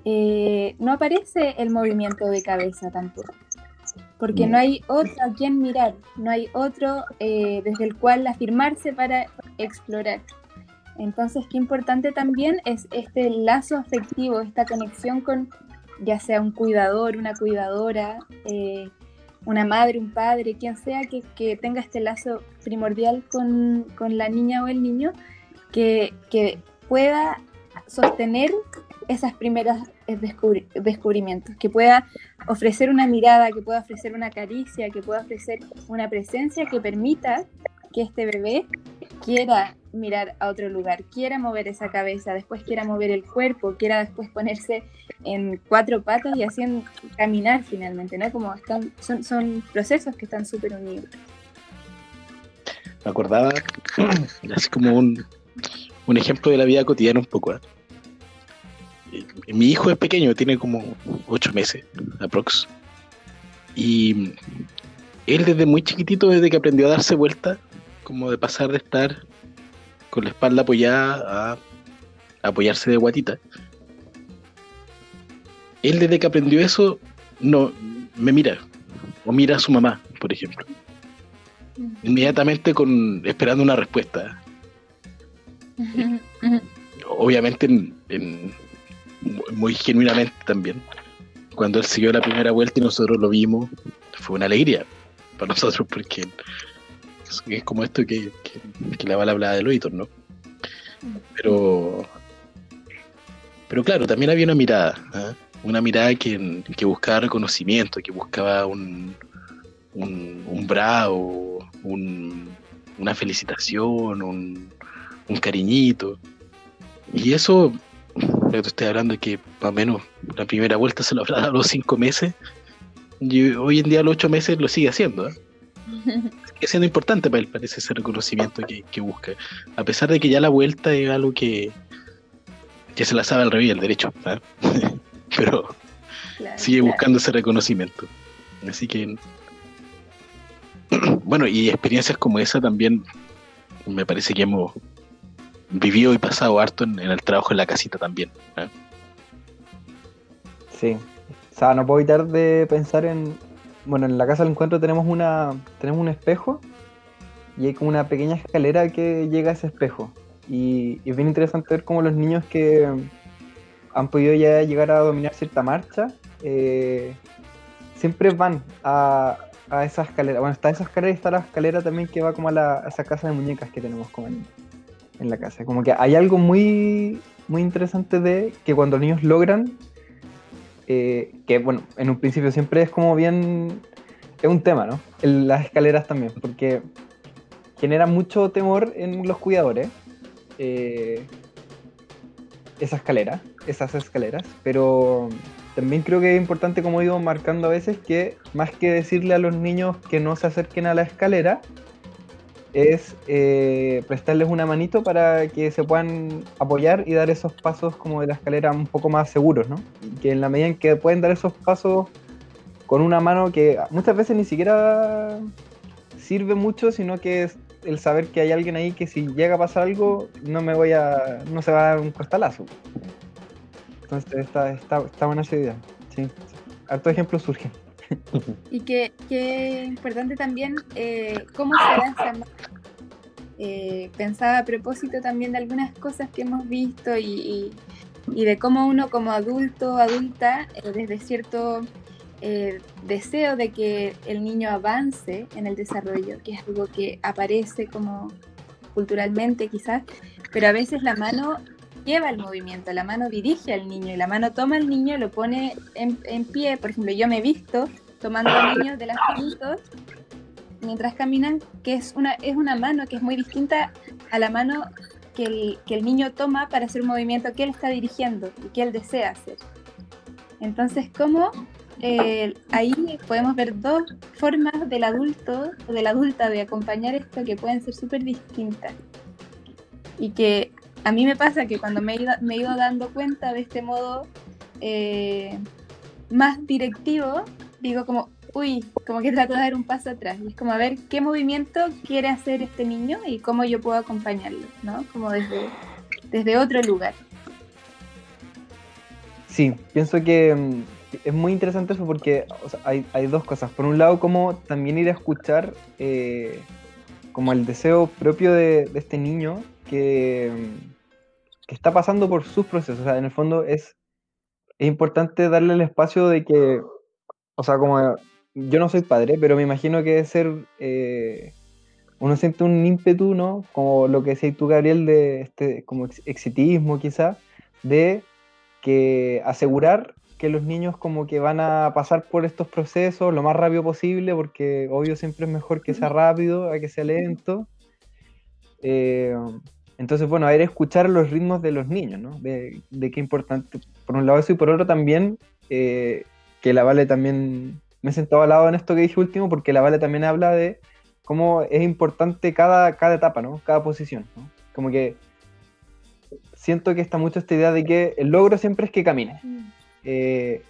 eh, no aparece el movimiento de cabeza tampoco. Porque Mm. no hay otro a quien mirar, no hay otro eh, desde el cual afirmarse para explorar. Entonces, qué importante también es este lazo afectivo, esta conexión con ya sea un cuidador, una cuidadora, eh, una madre, un padre, quien sea que, que tenga este lazo primordial con, con la niña o el niño, que, que pueda sostener esas primeras eh, descubri- descubrimientos, que pueda ofrecer una mirada, que pueda ofrecer una caricia, que pueda ofrecer una presencia que permita que este bebé quiera mirar a otro lugar, quiera mover esa cabeza, después quiera mover el cuerpo, quiera después ponerse en cuatro patas y así caminar finalmente, ¿no? Como están, son, son procesos que están súper unidos. me acordaba [clears throat] así como un, un ejemplo de la vida cotidiana un poco. ¿eh? Mi hijo es pequeño, tiene como ocho meses, aprox. Y él desde muy chiquitito, desde que aprendió a darse vuelta, como de pasar de estar con la espalda apoyada a apoyarse de guatita. Él desde que aprendió eso, no me mira, o mira a su mamá, por ejemplo inmediatamente con esperando una respuesta. Obviamente en- en- muy genuinamente también. Cuando él siguió la primera vuelta y nosotros lo vimos, fue una alegría para [laughs] nosotros porque es, como esto que, que, que la bala hablaba de Loitor, ¿no? Pero pero claro, también había una mirada, ¿ah? una mirada que, que buscaba reconocimiento, que buscaba un, un, un bravo, un- una felicitación, un, un cariñito. Y eso, lo que te estoy hablando es que más o menos la primera vuelta se lo habrá dado a los cinco meses. Y hoy en día a los ocho meses lo sigue haciendo. ¿eh? [laughs] Sigue siendo importante para él, parece ese reconocimiento que, que busca. A pesar de que ya la vuelta es algo que, que se la sabe al revés al derecho. ¿ah? [laughs] Pero Claro, sigue claro. buscando ese reconocimiento. Así que, [clears throat] bueno, y experiencias como esa también me parece que hemos vivido y pasado harto en, en el trabajo en la casita también. ¿eh? Sí. O sea, no puedo evitar de pensar en. Bueno, en la casa del encuentro tenemos una. tenemos un espejo y hay como una pequeña escalera que llega a ese espejo. Y, es bien interesante ver cómo los niños que, han podido ya llegar a dominar cierta marcha, eh, siempre van a, a esa escalera. Bueno, está esa escalera y está la escalera también que va como a, la- a esa casa de muñecas que tenemos como en, en la casa. Como que hay algo muy, muy interesante de que cuando los niños logran, eh, que bueno, en un principio siempre es como bien, es un tema, ¿no? Las escaleras también, porque genera mucho temor en los cuidadores. eh, esa escalera, esas escaleras, pero también creo que es importante, como digo, marcando a veces que más que decirle a los niños que no se acerquen a la escalera, es eh, prestarles una manito para que se puedan apoyar y dar esos pasos como de la escalera un poco más seguros, ¿no? Y que en la medida en que pueden dar esos pasos con una mano que muchas veces ni siquiera sirve mucho, sino que es el saber que hay alguien ahí que si llega a pasar algo, no me voy a. no se va a dar un costalazo. Entonces está, está, está buena esa idea. Sí. Hartos ejemplos surgen. [laughs] Y que, que importante también eh, cómo se esa mano. Eh, pensaba a propósito también de algunas cosas que hemos visto y, y- y de cómo uno como adulto o adulta, eh, desde cierto eh, deseo de que el niño avance en el desarrollo, que es algo que aparece como culturalmente quizás, pero a veces la mano lleva el movimiento, la mano dirige al niño y la mano toma al niño lo pone en, en pie. Por ejemplo, yo me he visto tomando a niños de las manitos mientras caminan, que es una, es una mano que es muy distinta a la mano que el, que el niño toma para hacer un movimiento que él está dirigiendo y que él desea hacer. Entonces, ¿cómo eh, ahí podemos ver dos formas del adulto o de la adulta de acompañar esto que pueden ser súper distintas? Y que a mí me pasa que cuando me he ido, dando cuenta de este modo eh, más directivo, digo como, uy, como que trato de dar un paso atrás. Y es como a ver qué movimiento quiere hacer este niño y cómo yo puedo acompañarlo, ¿no? Como desde, desde otro lugar. Sí, pienso que mm, es muy interesante eso porque hay, hay dos cosas. Por un lado, como también ir a escuchar eh, como el deseo propio de, de este niño que, que está pasando por sus procesos. O sea, en el fondo es, es importante darle el espacio de que, o sea, como yo no soy padre, pero me imagino que debe ser, eh, uno siente un ímpetu, ¿no? Como lo que decías tú, Gabriel, de este como ex- exitismo quizá, de que asegurar que los niños como que van a pasar por estos procesos lo más rápido posible, porque obvio siempre es mejor que sea rápido a que sea lento. Eh, entonces, bueno, a ver, escuchar los ritmos de los niños, ¿no? De, de qué importante, por un lado eso, y por otro también, eh, que la Vale también, me he sentado al lado en esto que dije último, porque la Vale también habla de cómo es importante cada, cada etapa, ¿no? Cada posición, ¿no? Como que siento que está mucho esta idea de que el logro siempre es que camine. Eh,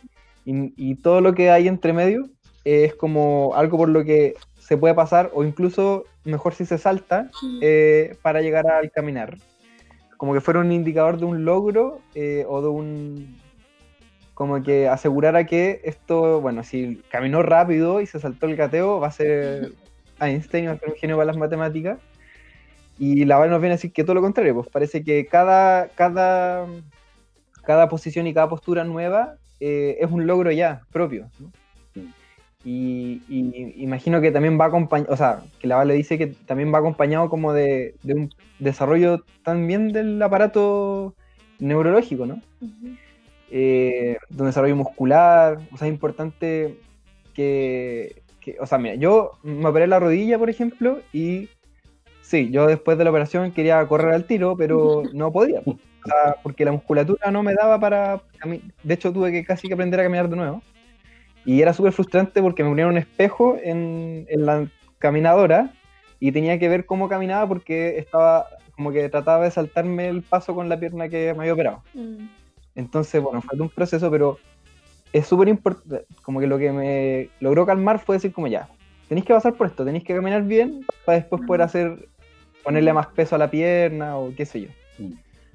y, y todo lo que hay entre medio es como algo por lo que se puede pasar, o incluso mejor si se salta, eh, para llegar al caminar. Como que fuera un indicador de un logro eh, o de un. Como que asegurara que esto, bueno, si caminó rápido y se saltó el gateo, va a ser [laughs] Einstein, va a ser un genio para las matemáticas. Y la nos viene a decir que todo lo contrario, pues parece que cada, cada, cada posición y cada postura nueva eh, es un logro ya propio. ¿no? Y, y imagino que también va acompañado, o sea, que la Vale dice que también va acompañado como de, de un desarrollo también del aparato neurológico, ¿no? Eh, de un desarrollo muscular, o sea, es importante que, que, o sea, mira, yo me operé la rodilla, por ejemplo, y sí, yo después de la operación quería correr al tiro, pero [laughs] no podía, o sea, porque la musculatura no me daba para, de hecho tuve que casi que aprender a caminar de nuevo. Y era súper frustrante porque me ponían un espejo en, en la caminadora y tenía que ver cómo caminaba porque estaba como que trataba de saltarme el paso con la pierna que me había operado. Mm. Entonces, bueno, fue todo un proceso, pero es súper importante, como que lo que me logró calmar fue decir como ya, tenéis que pasar por esto, tenéis que caminar bien para después poder hacer, ponerle más peso a la pierna o qué sé yo. Mm.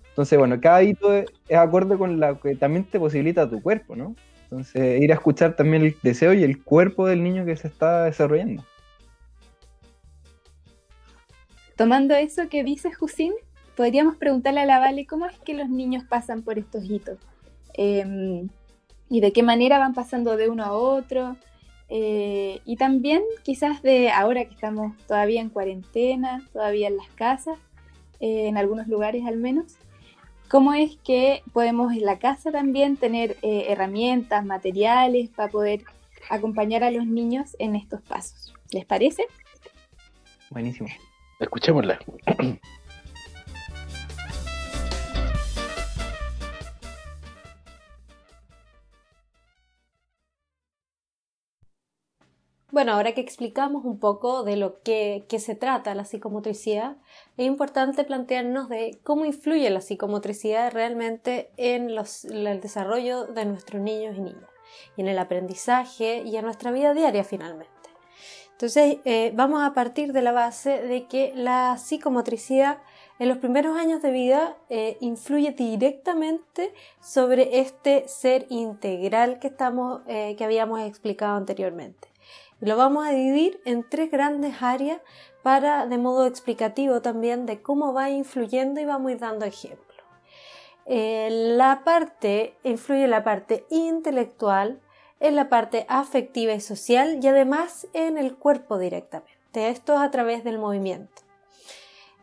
Entonces, bueno, cada hito es, es acorde con lo que también te posibilita tu cuerpo, ¿no? Entonces, ir a escuchar también el deseo y el cuerpo del niño que se está desarrollando. Tomando eso que dice Jusín, podríamos preguntarle a la Vale cómo es que los niños pasan por estos hitos. em, y de qué manera van pasando de uno a otro. Eh, y también quizás de ahora que estamos todavía en cuarentena, todavía en las casas, eh, en algunos lugares al menos, cómo es que podemos en la casa también tener eh, herramientas, materiales para poder acompañar a los niños en estos pasos. ¿Les parece? Buenísimo. Escuchémosla. [clears throat] Bueno, ahora que explicamos un poco de lo que, se trata la psicomotricidad, es importante plantearnos de cómo influye la psicomotricidad realmente en el desarrollo de nuestros niños y niñas, y en el aprendizaje y en nuestra vida diaria finalmente. Entonces, eh, vamos a partir de la base de que la psicomotricidad en los primeros años de vida eh, influye directamente sobre este ser integral que, estamos, eh, que habíamos explicado anteriormente. Lo vamos a dividir en tres grandes áreas para, de modo explicativo también, de cómo va influyendo y vamos a ir dando ejemplos. Eh, la parte, influye la parte intelectual, en la parte afectiva y social y además en el cuerpo directamente. Esto es a través del movimiento.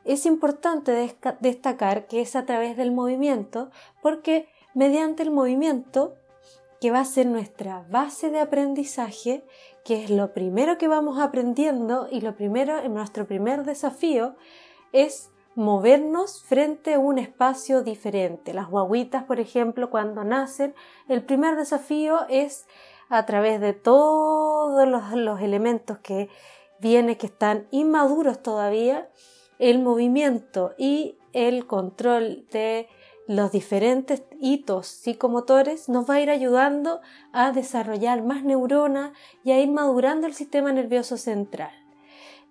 Es importante destacar que es a través del movimiento porque mediante el movimiento que va a ser nuestra base de aprendizaje, que es lo primero que vamos aprendiendo y lo primero, nuestro primer desafío es movernos frente a un espacio diferente. Las guaguitas, por ejemplo, cuando nacen, el primer desafío es a través de todos los, los elementos que vienen, que están inmaduros todavía, el movimiento y el control de los diferentes hitos psicomotores nos va a ir ayudando a desarrollar más neuronas y a ir madurando el sistema nervioso central.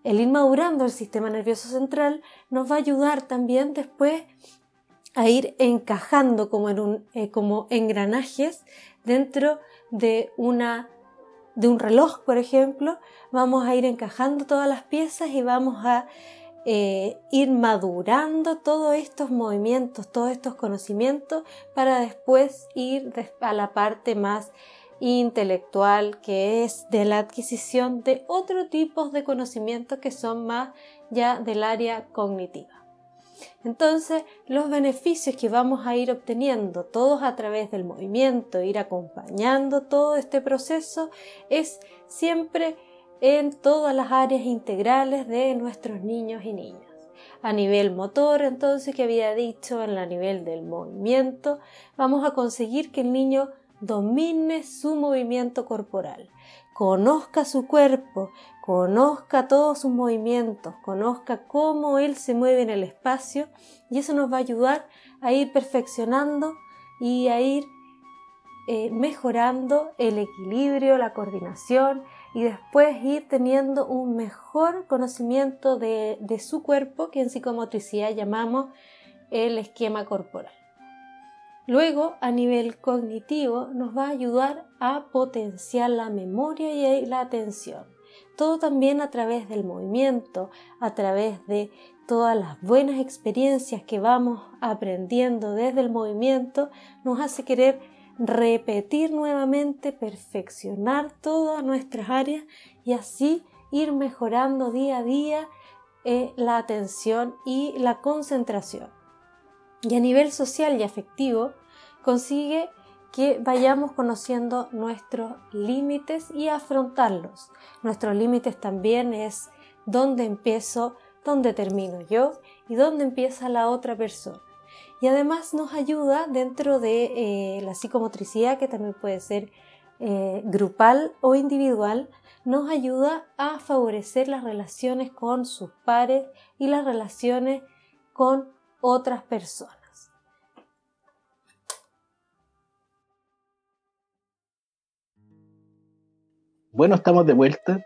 El ir madurando el sistema nervioso central nos va a ayudar también después a ir encajando como, eh, como engranajes dentro de, una, de un reloj, por ejemplo. Vamos a ir encajando todas las piezas y vamos a eh, ir madurando todos estos movimientos, todos estos conocimientos para después ir a la parte más intelectual que es de la adquisición de otro tipo de conocimientos que son más ya del área cognitiva. Entonces, los beneficios que vamos a ir obteniendo todos a través del movimiento, ir acompañando todo este proceso, es siempre en todas las áreas integrales de nuestros niños y niñas. A nivel motor, entonces, que había dicho, en la nivel del movimiento, vamos a conseguir que el niño domine su movimiento corporal, conozca su cuerpo, conozca todos sus movimientos, conozca cómo él se mueve en el espacio y eso nos va a ayudar a ir perfeccionando y a ir eh, mejorando el equilibrio, la coordinación y después ir teniendo un mejor conocimiento de, de su cuerpo que en psicomotricidad llamamos el esquema corporal. Luego, a nivel cognitivo, nos va a ayudar a potenciar la memoria y la atención. Todo también a través del movimiento, a través de todas las buenas experiencias que vamos aprendiendo desde el movimiento, nos hace querer repetir nuevamente, perfeccionar todas nuestras áreas y así ir mejorando día a día eh, la atención y la concentración. Y a nivel social y afectivo, consigue que vayamos conociendo nuestros límites y afrontarlos. Nuestros límites también es dónde empiezo, dónde termino yo y dónde empieza la otra persona. Y además nos ayuda dentro de eh, la psicomotricidad, que también puede ser eh, grupal o individual, nos ayuda a favorecer las relaciones con sus pares y las relaciones con otras personas. Bueno, estamos de vuelta.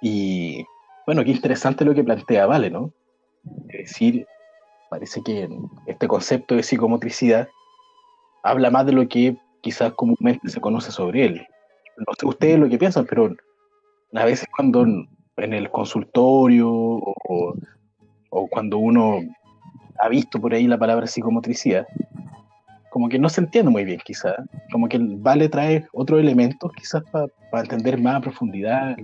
Y bueno, qué interesante lo que plantea Vale, ¿no? Es decir, parece que este concepto de psicomotricidad habla más de lo que quizás comúnmente se conoce sobre él. No sé ustedes lo que piensan, pero a veces cuando en el consultorio o, cuando uno ha visto por ahí la palabra psicomotricidad, como que no se entiende muy bien quizás. Como que Vale trae otros elementos quizás para entender más a profundidad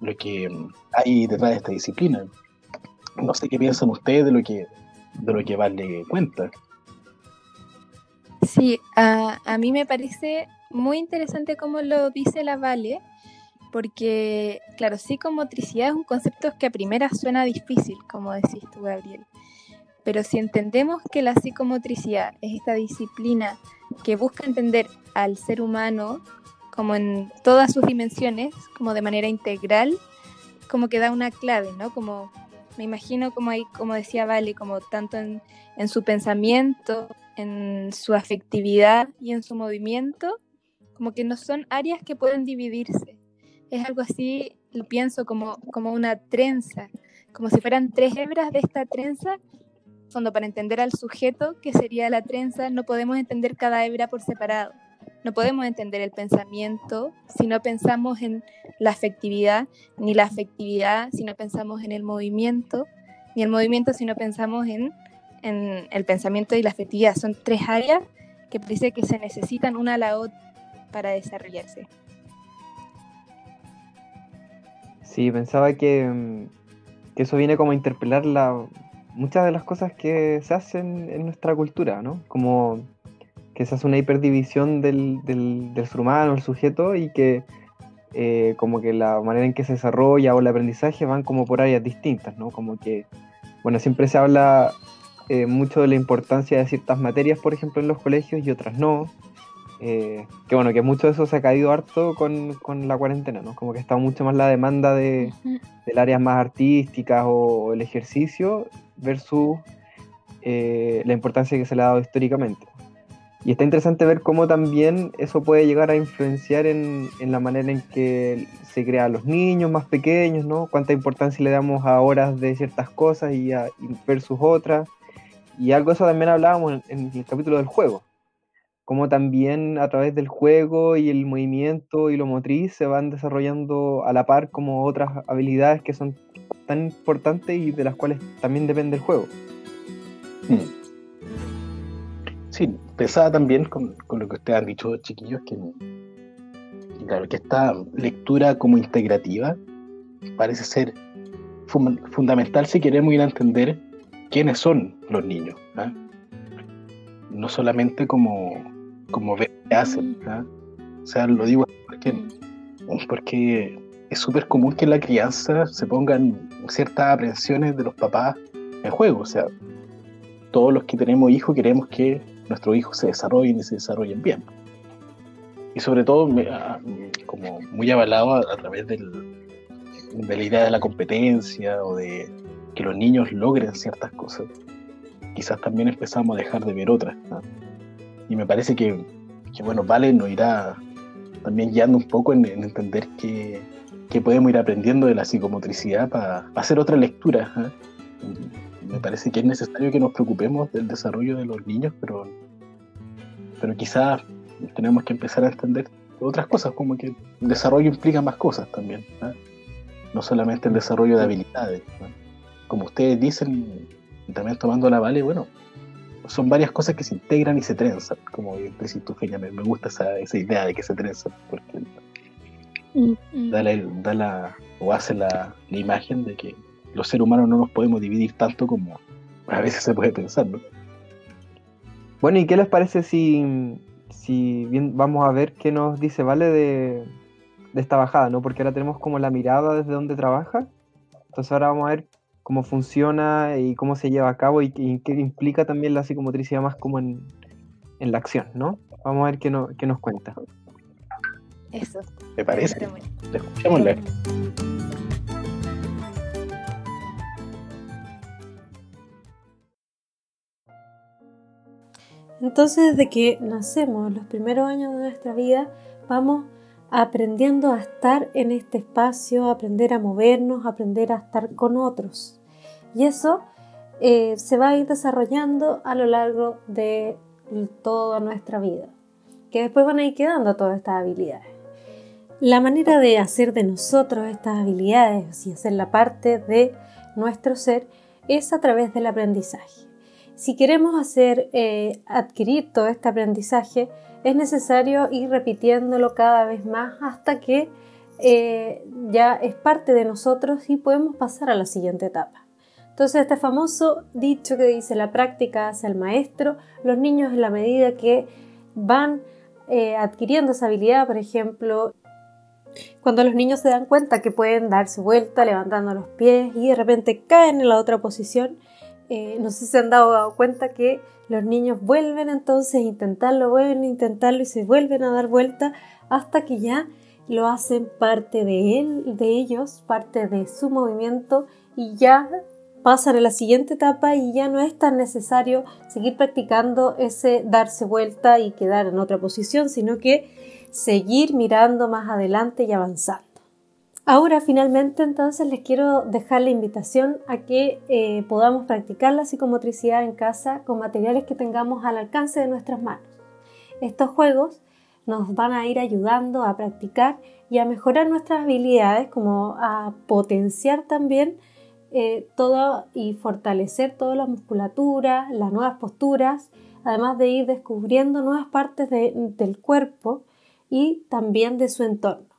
lo que hay detrás de esta disciplina. No sé qué piensan ustedes de lo que, de lo que Vale cuenta. Sí, a, a mí me parece muy interesante cómo lo dice la Vale, porque, claro, psicomotricidad es un concepto que a primera suena difícil, como decís tú, Gabriel. Pero si entendemos que la psicomotricidad es esta disciplina que busca entender al ser humano como en todas sus dimensiones, como de manera integral, como que da una clave, ¿no? Como me imagino como ahí, como decía Vale, como tanto en, su pensamiento, en su afectividad y en su movimiento, como que no son áreas que pueden dividirse. Es algo así, lo pienso como, como una trenza, como si fueran tres hebras de esta trenza. Fondo, para entender al sujeto, que sería la trenza, no podemos entender cada hebra por separado. No podemos entender el pensamiento si no pensamos en la afectividad, ni la afectividad si no pensamos en el movimiento, ni el movimiento si no pensamos en, en el pensamiento y la afectividad. Son tres áreas que parece que se necesitan una a la otra para desarrollarse. Sí, pensaba que, mm, que eso viene como a interpelar la, muchas de las cosas que se hacen en nuestra cultura, ¿no? Como que se hace una hiperdivisión del, del, del ser humano, el sujeto, y que eh, como que la manera en que se desarrolla o el aprendizaje van como por áreas distintas, ¿no? Como que, bueno, siempre se habla eh, mucho de la importancia de ciertas materias, por ejemplo, en los colegios y otras no. Eh, que bueno, que mucho de eso se ha caído harto con, con la cuarentena, ¿no? Como que está mucho más la demanda de, del áreas más artísticas o el ejercicio versus eh, la importancia que se le ha dado históricamente. Y está interesante ver cómo también eso puede llegar a influenciar en, en la manera en que se crean los niños más pequeños, ¿no? Cuánta importancia le damos a horas de ciertas cosas y, a, y versus otras. Y algo de eso también hablábamos en, en el capítulo del juego. Cómo también a través del juego y el movimiento y lo motriz se van desarrollando a la par como otras habilidades que son tan importantes y de las cuales también depende el juego. Mm. Sí, pensaba también con, con lo que ustedes han dicho, chiquillos, que claro, que esta lectura como integrativa parece ser fun- fundamental si queremos ir a entender quiénes son los niños. ¿ah? No solamente como, como hacen. ¿ah? O sea, lo digo porque, porque es súper común que en la crianza se pongan ciertas aprensiones de los papás en juego. O sea, todos los que tenemos hijos queremos que nuestros hijos se desarrollen y se desarrollen bien. Y sobre todo, me- a- como muy avalado a, a través del- de la idea de la competencia o de que los niños logren ciertas cosas. Quizás también empezamos a dejar de ver otras. ¿no? Y me parece que, que, bueno, Vale nos irá también guiando un poco en, en entender que, que podemos ir aprendiendo de la psicomotricidad para hacer otra lectura. ¿ah? Me parece que es necesario que nos preocupemos del desarrollo de los niños, pero, pero quizás tenemos que empezar a entender otras cosas, como que el desarrollo implica más cosas también, no solamente el desarrollo de habilidades. ¿no? Como ustedes dicen, y también tomando la vale, bueno, son varias cosas que se integran y se trenzan, como decís tú, Feña, me, me gusta esa, esa idea de que se trenzan, porque Mm. da la, da la- o hace la, la imagen de que los seres humanos no nos podemos dividir tanto como a veces se puede pensar, ¿no? Bueno, ¿y qué les parece si, si bien vamos a ver qué nos dice Vale de, de esta bajada, ¿no? Porque ahora tenemos como la mirada desde donde trabaja. Entonces ahora vamos a ver cómo funciona y cómo se lleva a cabo y, qué- y qué implica también la psicomotricidad más como en, en la acción, ¿no? Vamos a ver qué, no- qué nos cuenta. Eso. Me parece. está Entonces, desde que nacemos, los primeros años de nuestra vida, vamos aprendiendo a estar en este espacio, aprender a movernos, aprender a estar con otros. Y eso eh, se va a ir desarrollando a lo largo de toda nuestra vida, que después van a ir quedando todas estas habilidades. La manera de hacer de nosotros estas habilidades y hacerla parte de nuestro ser es a través del aprendizaje. Si queremos hacer eh, adquirir todo este aprendizaje, es necesario ir repitiéndolo cada vez más hasta que eh, ya es parte de nosotros y podemos pasar a la siguiente etapa. Entonces, este famoso dicho que dice la práctica hace el maestro, los niños en la medida que van eh, adquiriendo esa habilidad, por ejemplo, cuando los niños se dan cuenta que pueden darse vuelta levantando los pies y de repente caen en la otra posición, eh, no sé si se han dado cuenta que los niños vuelven entonces a intentarlo, vuelven a intentarlo y se vuelven a dar vuelta hasta que ya lo hacen parte de él, de ellos, parte de su movimiento y ya pasan a la siguiente etapa y ya no es tan necesario seguir practicando ese darse vuelta y quedar en otra posición, sino que seguir mirando más adelante y avanzando. Ahora finalmente entonces les quiero dejar la invitación a que eh, podamos practicar la psicomotricidad en casa con materiales que tengamos al alcance de nuestras manos. Estos juegos nos van a ir ayudando a practicar y a mejorar nuestras habilidades, como a potenciar también eh, todo y fortalecer toda la musculatura, las nuevas posturas, además de ir descubriendo nuevas partes del cuerpo y también de su entorno.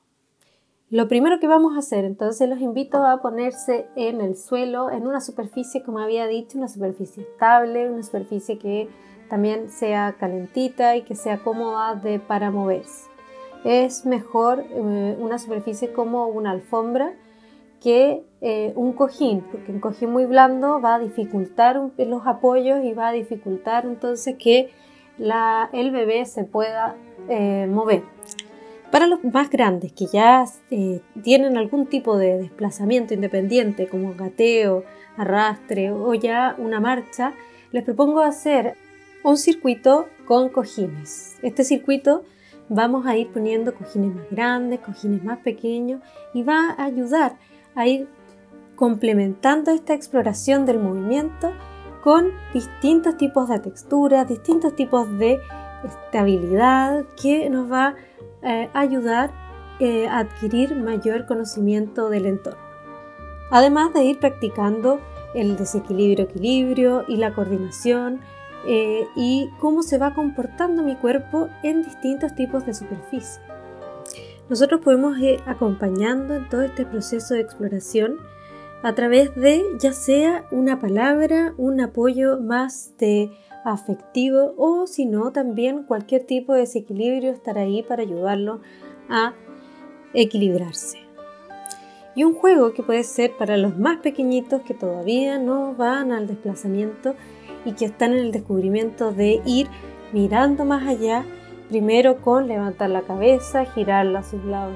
Lo primero que vamos a hacer, entonces los invito a ponerse en el suelo, en una superficie, como había dicho, una superficie estable, una superficie que también sea calentita y que sea cómoda de, para moverse. Es mejor eh, una superficie como una alfombra que eh, un cojín, porque un cojín muy blando va a dificultar los apoyos y va a dificultar entonces que el bebé se pueda eh, mover. Para los más grandes que ya tienen algún tipo de desplazamiento independiente como gateo, arrastre o ya una marcha, les propongo hacer un circuito con cojines. Este circuito vamos a ir poniendo cojines más grandes, cojines más pequeños y va a ayudar a ir complementando esta exploración del movimiento con distintos tipos de texturas, distintos tipos de estabilidad que nos va eh, ayudar eh, a adquirir mayor conocimiento del entorno. Además de ir practicando el desequilibrio-equilibrio y la coordinación, eh, y cómo se va comportando mi cuerpo en distintos tipos de superficie. Nosotros podemos ir acompañando en todo este proceso de exploración a través de ya sea una palabra, un apoyo más de afectivo o si no también cualquier tipo de desequilibrio estar ahí para ayudarlo a equilibrarse. Y un juego que puede ser para los más pequeñitos que todavía no van al desplazamiento y que están en el descubrimiento de ir mirando más allá, primero con levantar la cabeza, girarla a sus lados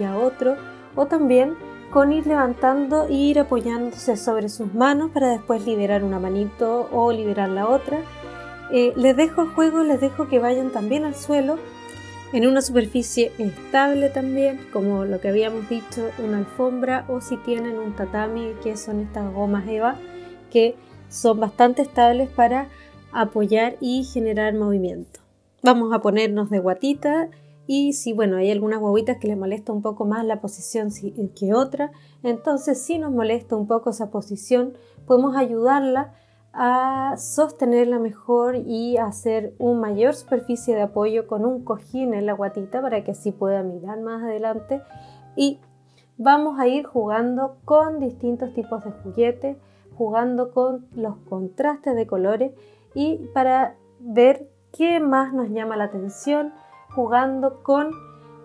y a otro, o también con ir levantando e ir apoyándose sobre sus manos para después liberar una manito o liberar la otra. Eh, les dejo el juego, les dejo que vayan también al suelo en una superficie estable también, como lo que habíamos dicho, una alfombra o si tienen un tatami, que son estas gomas EVA, que son bastante estables para apoyar y generar movimiento. Vamos a ponernos de guatita y si bueno hay algunas guaguitas que les molesta un poco más la posición que otra, entonces si nos molesta un poco esa posición, podemos ayudarla a sostenerla mejor y hacer una mayor superficie de apoyo con un cojín en la guatita para que así pueda mirar más adelante. Y vamos a ir jugando con distintos tipos de juguetes jugando con los contrastes de colores y para ver qué más nos llama la atención, jugando con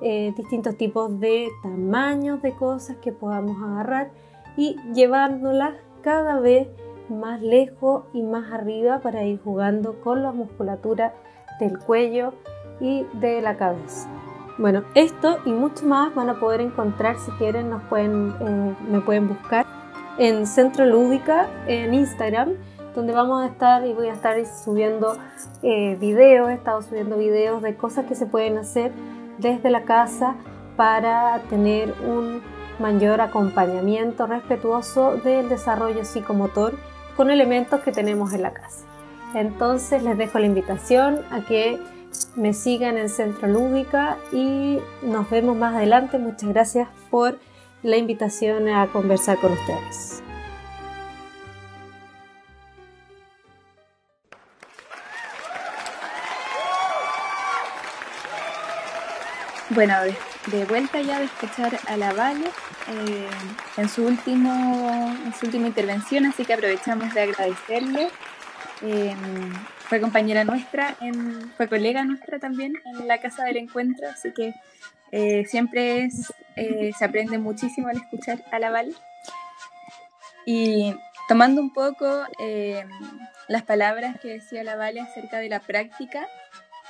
eh, distintos tipos de tamaños de cosas que podamos agarrar y llevándolas cada vez más lejos y más arriba para ir jugando con la musculatura del cuello y de la cabeza. Bueno, esto y mucho más van a poder encontrar si quieren, nos pueden, eh, me pueden buscar en Centro Lúdica en Instagram, donde vamos a estar y voy a estar subiendo eh, videos, he estado subiendo videos de cosas que se pueden hacer desde la casa para tener un mayor acompañamiento respetuoso del desarrollo psicomotor con elementos que tenemos en la casa. Entonces les dejo la invitación a que me sigan en Centro Lúdica y nos vemos más adelante. Muchas gracias por la invitación a conversar con ustedes. Bueno, de, vuelta ya de escuchar a la Vale eh, en, su último, su última intervención, así que aprovechamos de agradecerle. Eh, fue compañera nuestra, fue colega nuestra también en la Casa del Encuentro, así que eh, siempre es, se aprende muchísimo al escuchar a la Vale. Y tomando un poco las palabras que decía la Vale acerca de la práctica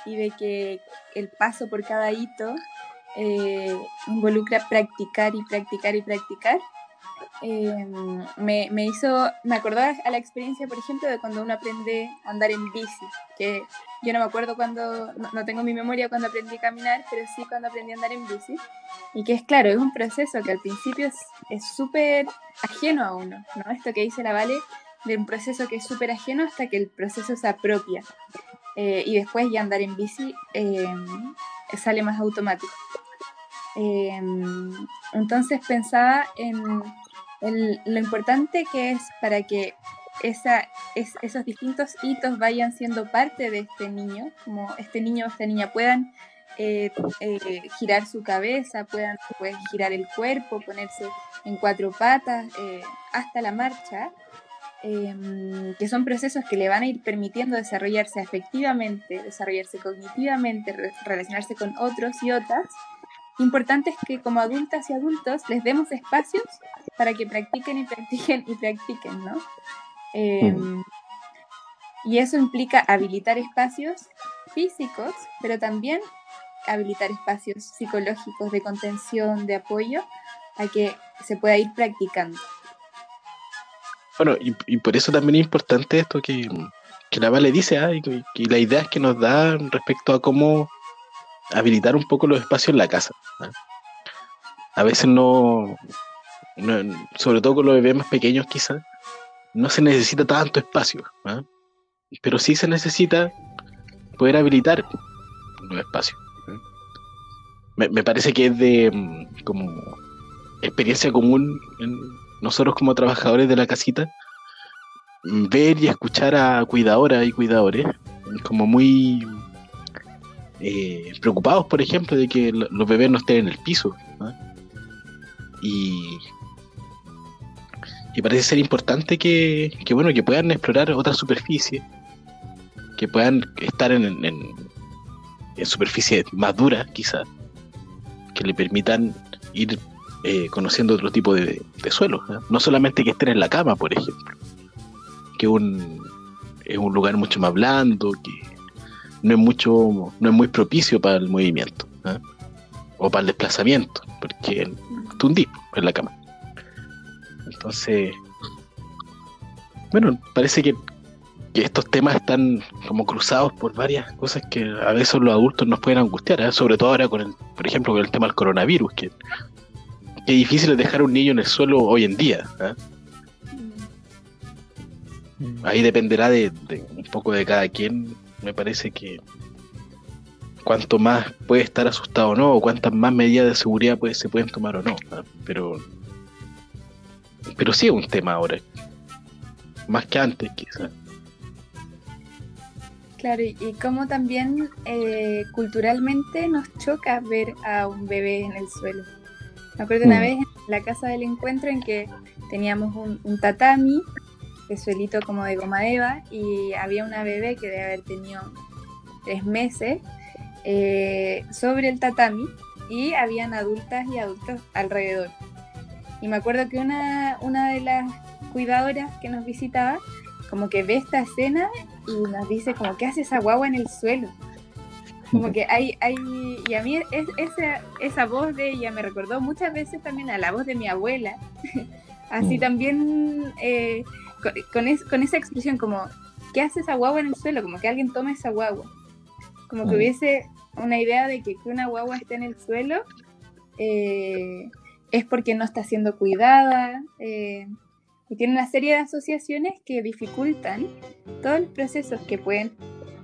y de que el paso por cada hito eh, involucra practicar y practicar y practicar, eh, me, me hizo, me acordó a la experiencia, por ejemplo, de cuando uno aprende a andar en bici, que yo no me acuerdo cuando, no, no tengo mi memoria cuando aprendí a caminar, pero sí cuando aprendí a andar en bici, y que es claro, es un proceso que al principio es súper ajeno a uno, ¿no? Esto que dice la Vale, de un proceso que es súper ajeno hasta que el proceso se apropia. Eh, y después ya andar en bici eh, sale más automático. Eh, entonces pensaba en, lo importante que es para que esa, es, esos distintos hitos vayan siendo parte de este niño, como este niño o esta niña puedan eh, girar su cabeza, puedan pueden girar el cuerpo, ponerse en cuatro patas, hasta la marcha, eh, que son procesos que le van a ir permitiendo desarrollarse afectivamente, desarrollarse cognitivamente, re- relacionarse con otros y otras. Importante es que como adultas y adultos les demos espacios para que practiquen y practiquen y practiquen, ¿no? Eh, y eso implica habilitar espacios físicos, pero también habilitar espacios psicológicos de contención, de apoyo, a que se pueda ir practicando. Bueno, y, y por eso también es importante esto que, que la Vale dice, ah, y, y la idea que nos da respecto a cómo habilitar un poco los espacios en la casa. ¿ah? A veces no, sobre todo con los bebés más pequeños quizás, no se necesita tanto espacio, ¿ah? pero sí se necesita poder habilitar los espacios. Me, me parece que es de mm, como experiencia común en nosotros como trabajadores de la casita ver y escuchar a cuidadoras y cuidadores como muy eh, preocupados, por ejemplo, de que lo- los bebés no estén en el piso. Y, y parece ser importante que, que, bueno, que puedan explorar otras superficies, que puedan estar en, en, en superficies más duras, quizás, que le permitan ir eh, conociendo otro tipo de, de suelos. ¿eh? No solamente que estén en la cama, por ejemplo, que un, es un lugar mucho más blando, que no es mucho, no es muy propicio para el movimiento ¿eh? o para el desplazamiento, porque tú hundís en la cama. Entonces, bueno, parece que, que estos temas están como cruzados por varias cosas que a veces los adultos nos pueden angustiar, ¿eh? sobre todo ahora con el, por ejemplo, con el tema del coronavirus, que qué difícil es dejar a un niño en el suelo hoy en día. ¿eh? Ahí dependerá de, de un poco de cada quien. Me parece que cuanto más puede estar asustado o no, o cuántas más medidas de seguridad puede- se pueden tomar o no. ¿ah? Pero, pero sí es un tema ahora. Más que antes, quizás. Claro, y, y como también eh, culturalmente nos choca ver a un bebé en el suelo. Me acuerdo una Mm. vez en la casa del encuentro en que teníamos un, un tatami, de suelito como de goma eva, y había una bebé que debe haber tenido tres meses eh, sobre el tatami y habían adultas y adultos alrededor. Y me acuerdo que una, una de las cuidadoras que nos visitaba como que ve esta escena y nos dice como ¿qué hace esa guagua en el suelo? Como que hay, hay, y a mí es, esa, esa voz de ella me recordó muchas veces también a la voz de mi abuela. [laughs] Así Mm. también eh, con, con, es- con esa expresión como ¿qué hace esa guagua en el suelo? Como que alguien toma esa guagua. Como que Mm. hubiese una idea de que, que una guagua esté en el suelo eh, es porque no está siendo cuidada. eh, y tiene una serie de asociaciones que dificultan todos los procesos que pueden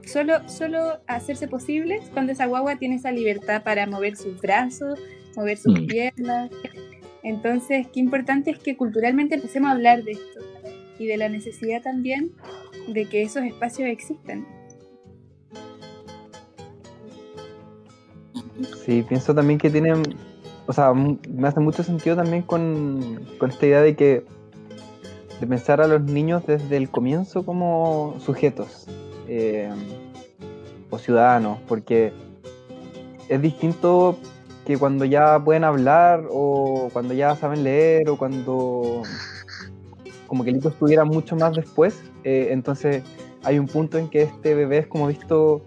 solo, solo hacerse posibles cuando esa guagua tiene esa libertad para mover sus brazos, mover sus Mm. piernas. Entonces, qué importante es que culturalmente empecemos a hablar de esto y de la necesidad también de que esos espacios existan. Sí, pienso también que tienen, o sea, me hace mucho sentido también con, con esta idea de que de pensar a los niños desde el comienzo como sujetos eh, o ciudadanos, porque es distinto que cuando ya pueden hablar o cuando ya saben leer o cuando como que el hito estuviera mucho más después, eh, entonces hay un punto en que este bebé es como visto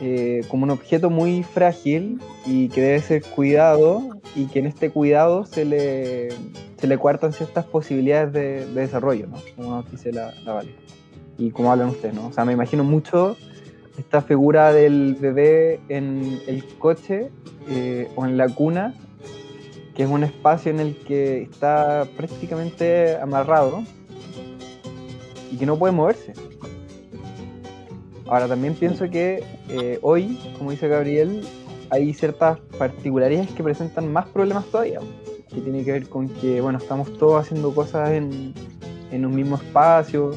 eh, como un objeto muy frágil y que debe ser cuidado y que en este cuidado se le, se le cuartan ciertas posibilidades de, de desarrollo, ¿no? Como nos dice la, la Vale. Y como hablan ustedes, ¿no? O sea, me imagino mucho esta figura del bebé en el coche eh, o en la cuna, que es un espacio en el que está prácticamente amarrado y que no puede moverse. Ahora también pienso que eh, hoy, como dice Gabriel, hay ciertas particularidades que presentan más problemas todavía, que tiene que ver con que, bueno, estamos todos haciendo cosas en, en un mismo espacio,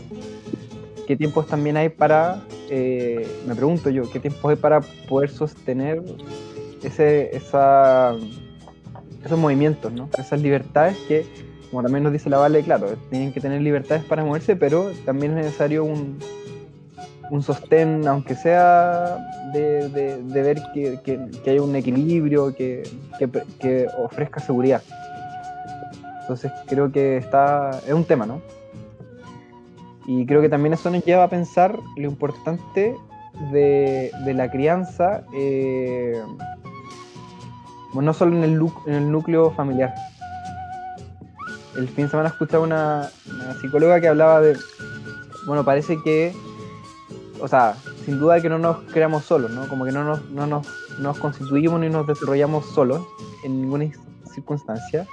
qué tiempos también hay para, eh, me pregunto yo, qué tiempos hay para poder sostener ese, esa, esos movimientos, ¿no? esas libertades que, como también nos dice la Vale, claro, tienen que tener libertades para moverse, pero también es necesario un, un sostén, aunque sea de, de- de ver que, que, que haya un equilibrio, que, que, ofrezca seguridad. Entonces creo que está, es un tema, ¿no? Y creo que también eso nos lleva a pensar lo importante de, de la crianza, eh, bueno, no solo en el, en el núcleo familiar. El fin de semana escuchaba una, una psicóloga que hablaba de, bueno, parece que, o sea, sin duda que no nos creamos solos, ¿no? Como que no nos, no nos, no nos constituimos ni nos desarrollamos solos en ninguna circunstancia,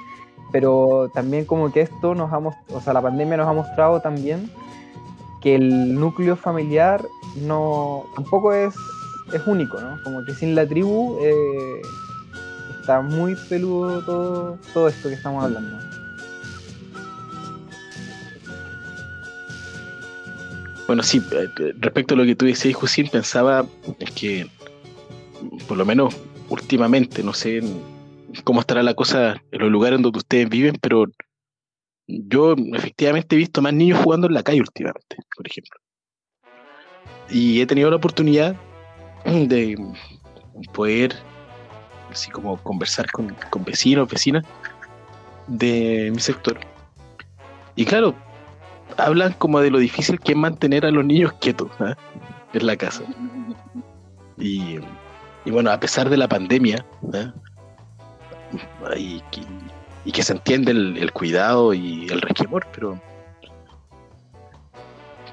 pero también como que esto nos ha o sea, la pandemia nos ha mostrado también que el núcleo familiar no tampoco es, es único, ¿no? Como que sin la tribu eh, está muy peludo todo, todo esto que estamos hablando. Bueno, sí, eh, respecto a lo que tú decías, Josín, pensaba que, por lo menos últimamente, no sé cómo estará la cosa en los lugares donde ustedes viven, pero yo efectivamente he visto más niños jugando en la calle últimamente, por ejemplo. Y he tenido la oportunidad [clears throat] de poder, así como conversar con, con vecinos, vecinas de mi sector. Y claro, hablan como de lo difícil que es mantener a los niños quietos ¿ah? en la casa. Y, bueno, a pesar de la pandemia, ¿ah? y, y que se entiende el, el cuidado y el resquemor, pero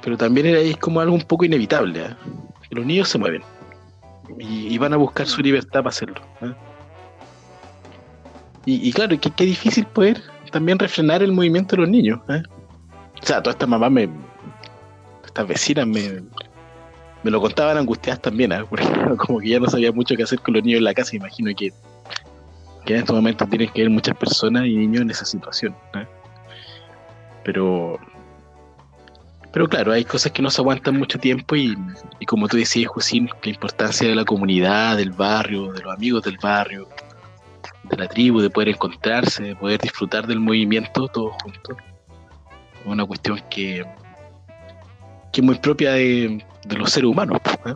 pero también era- es como algo un poco inevitable. Que Los niños se mueven y, van a buscar su libertad para hacerlo. ¿ah? Y, claro, que qué difícil poder también refrenar el movimiento de los niños. ¿ah? O sea, todas estas mamás me. Estas vecinas me. Me lo contaban angustiadas también, ¿ah? [laughs] porque como que ya no sabía mucho qué hacer con los niños en la casa. Imagino que, que en estos momentos tienen que ver muchas personas y niños en esa situación. ¿ah? Pero. Pero claro, hay cosas que no se aguantan mucho tiempo y, como tú decías, Josín, la importancia de la comunidad, del barrio, de los amigos del barrio, de la tribu, de poder encontrarse, de poder disfrutar del movimiento todos juntos una cuestión que, que es muy propia de, de los seres humanos, ¿eh?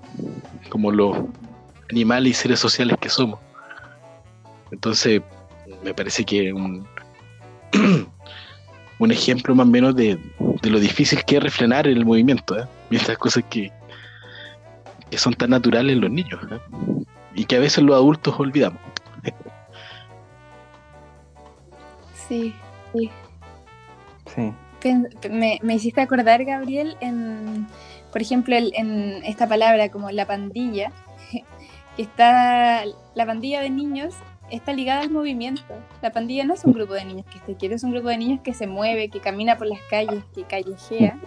como los animales y seres sociales que somos. Entonces, me parece que un, [clears throat] un ejemplo más o menos de, de lo difícil que es refrenar el movimiento, ¿eh? y estas cosas que, que son tan naturales en los niños, ¿eh? y que a veces los adultos olvidamos. Sí, sí. Sí. Pen- Me, me hiciste acordar, Gabriel, en, por ejemplo, el- en esta palabra como la pandilla, [laughs] que está, la pandilla de niños está ligada al movimiento. La pandilla no es un grupo de niños que se quiere, es un grupo de niños que se mueve, que camina por las calles, que callejea.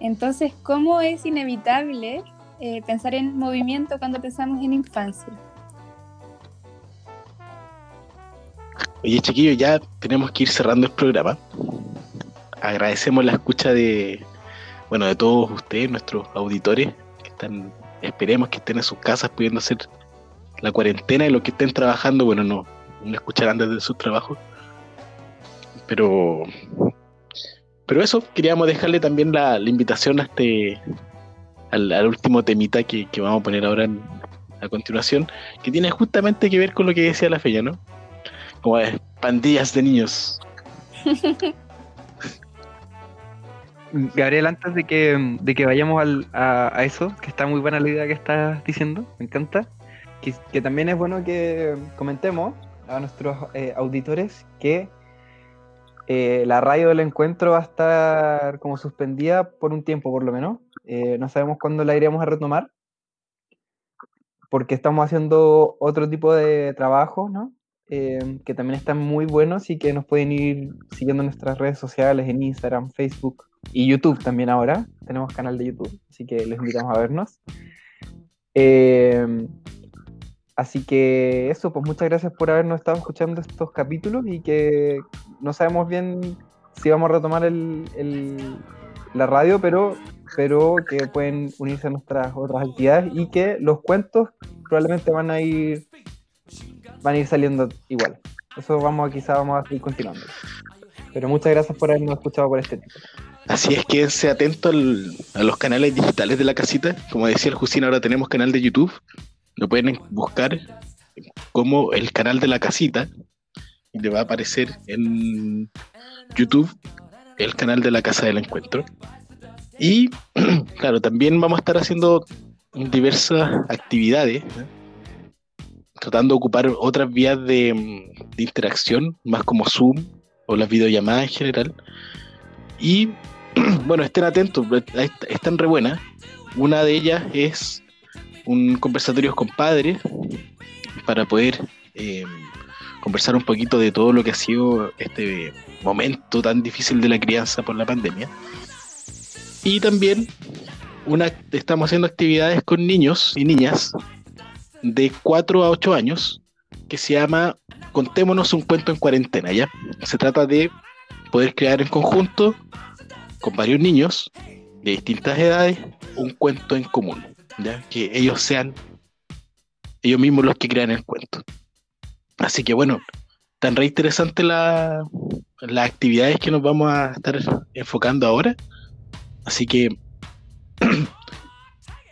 Entonces, ¿cómo es inevitable eh, pensar en movimiento cuando pensamos en infancia? Oye, chiquillos, ya tenemos que ir cerrando el programa. Agradecemos la escucha de, bueno, de todos ustedes, nuestros auditores, que están, esperemos que estén en sus casas pudiendo hacer la cuarentena y los que estén trabajando, bueno, no, no escucharán desde sus trabajos. Pero, pero eso, queríamos dejarle también la, invitación a este, al, al último temita que, que vamos a poner ahora en- a continuación, que tiene justamente que ver con lo que decía la feña, ¿no? Como es, pandillas de niños. [laughs] Gabriel, antes de que, de que vayamos al- a, a eso, que está muy buena la idea que estás diciendo, me encanta, que, también es bueno que comentemos a nuestros eh, auditores que eh, la radio del encuentro va a estar como suspendida por un tiempo por lo menos. Eh, no sabemos cuándo la iremos a retomar, porque estamos haciendo otro tipo de trabajo, ¿no? Eh, que también están muy buenos y que nos pueden ir siguiendo en nuestras redes sociales, en Instagram, Facebook y YouTube también ahora. Tenemos canal de YouTube, así que les invitamos a vernos. Eh, así que eso, pues muchas gracias por habernos estado escuchando estos capítulos y que no sabemos bien si vamos a retomar el, la radio, pero, pero que pueden unirse a nuestras otras actividades y que los cuentos probablemente van a ir van a ir saliendo igual. Eso vamos quizá vamos a seguir continuando. Pero muchas gracias por habernos escuchado por este tiempo. Así es, quédense atentos al- a los canales digitales de la casita. Como decía el Jusín, ahora tenemos canal de YouTube. Lo pueden buscar como el canal de la casita. Y le va a aparecer en YouTube el canal de la casa del encuentro. Y [clears throat] claro, también vamos a estar haciendo diversas actividades. Tratando de ocupar otras vías de, de interacción, más como Zoom o las videollamadas en general. Y [clears throat] bueno, estén atentos, est- están re buenas. Una de ellas es un conversatorio con padres para poder eh, conversar un poquito de todo lo que ha sido este momento tan difícil de la crianza por la pandemia. Y también una, estamos haciendo actividades con niños y niñas de 4 a 8 años que se llama Contémonos un cuento en cuarentena, ¿ya? Se trata de poder crear en conjunto con varios niños de distintas edades un cuento en común, ¿ya? que ellos sean ellos mismos los que crean el cuento. Así que bueno, tan re interesante la, las actividades que nos vamos a estar enfocando ahora. Así que [clears throat]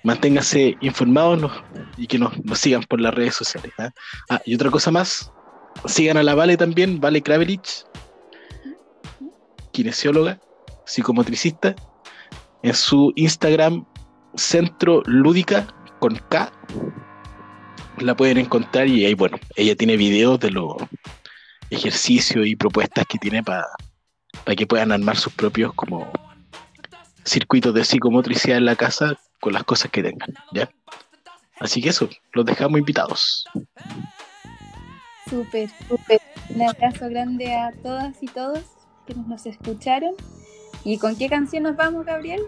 manténganse informados y que nos, sigan por las redes sociales. ¿ah? Ah, y otra cosa más, sigan a la Vale también, Vale Kraverich, kinesióloga, psicomotricista, en su Instagram Centro Lúdica con K. La pueden encontrar y ahí, bueno, ella tiene videos de los ejercicios y propuestas que tiene para que puedan armar sus propios como circuitos de psicomotricidad en la casa con las cosas que tengan, ¿ya? Así que eso, los dejamos invitados. Súper, súper. Un abrazo grande a todas y todos que nos escucharon. ¿Y con qué canción nos vamos, Gabriel?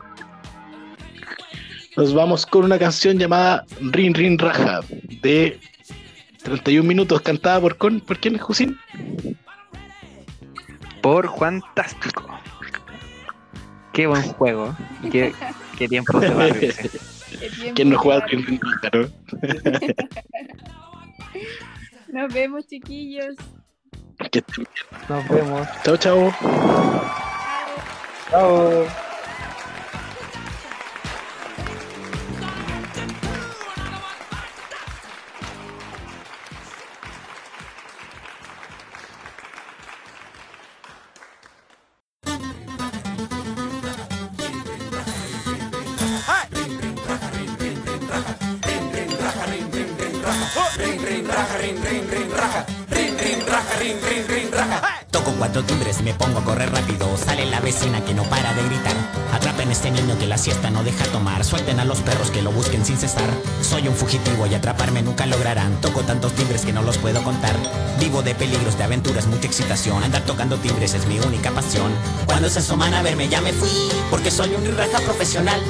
Nos vamos con una canción llamada Rin Rin Raja de 31 minutos cantada por con ¿por quién es Jusín? Por Fantástico. Qué buen juego. Qué, qué tiempo de barrio ese. Qué tiempo ¿Quién no juega Rin Rin Raja, no? [laughs] Nos vemos, chiquillos. Nos vemos. Chao, chao. Chao. Este niño que la siesta no deja tomar. Suelten a los perros que lo busquen sin cesar. Soy un fugitivo y atraparme nunca lograrán. Toco tantos timbres que no los puedo contar. Vivo de peligros, de aventuras, mucha excitación. Andar tocando timbres es mi única pasión. Cuando se asoman a verme ya me fui, porque soy un raja profesional.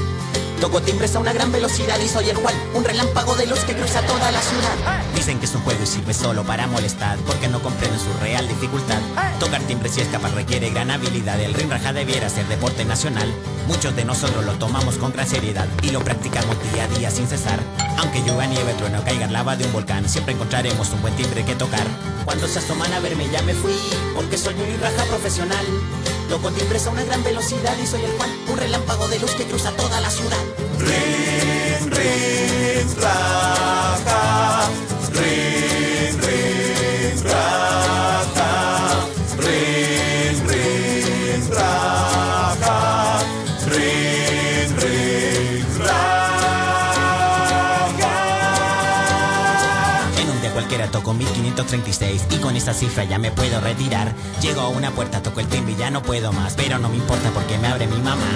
Toco timbres a una gran velocidad y soy el Juan, un relámpago de los que cruza toda la ciudad. Dicen que es un juego y sirve solo para molestar, porque no comprenden su real dificultad. Tocar timbres y escapar requiere gran habilidad, el ring debiera ser deporte nacional. Muchos de nosotros lo tomamos con gran seriedad y lo practicamos día a día sin cesar. Aunque llueva nieve, trueno, caiga lava de un volcán, siempre encontraremos un buen timbre que tocar. Cuando se asoman a verme ya me fui, porque soy un raja profesional. Toco timbres a una gran velocidad y soy el Juan, un relámpago de luz que cruza toda la ciudad. Rin, rin, raja. Rin, toco 1536 y con esa cifra ya me puedo retirar. Llego a una puerta, toco el timbre y ya no puedo más, pero no me importa porque me abre mi mamá.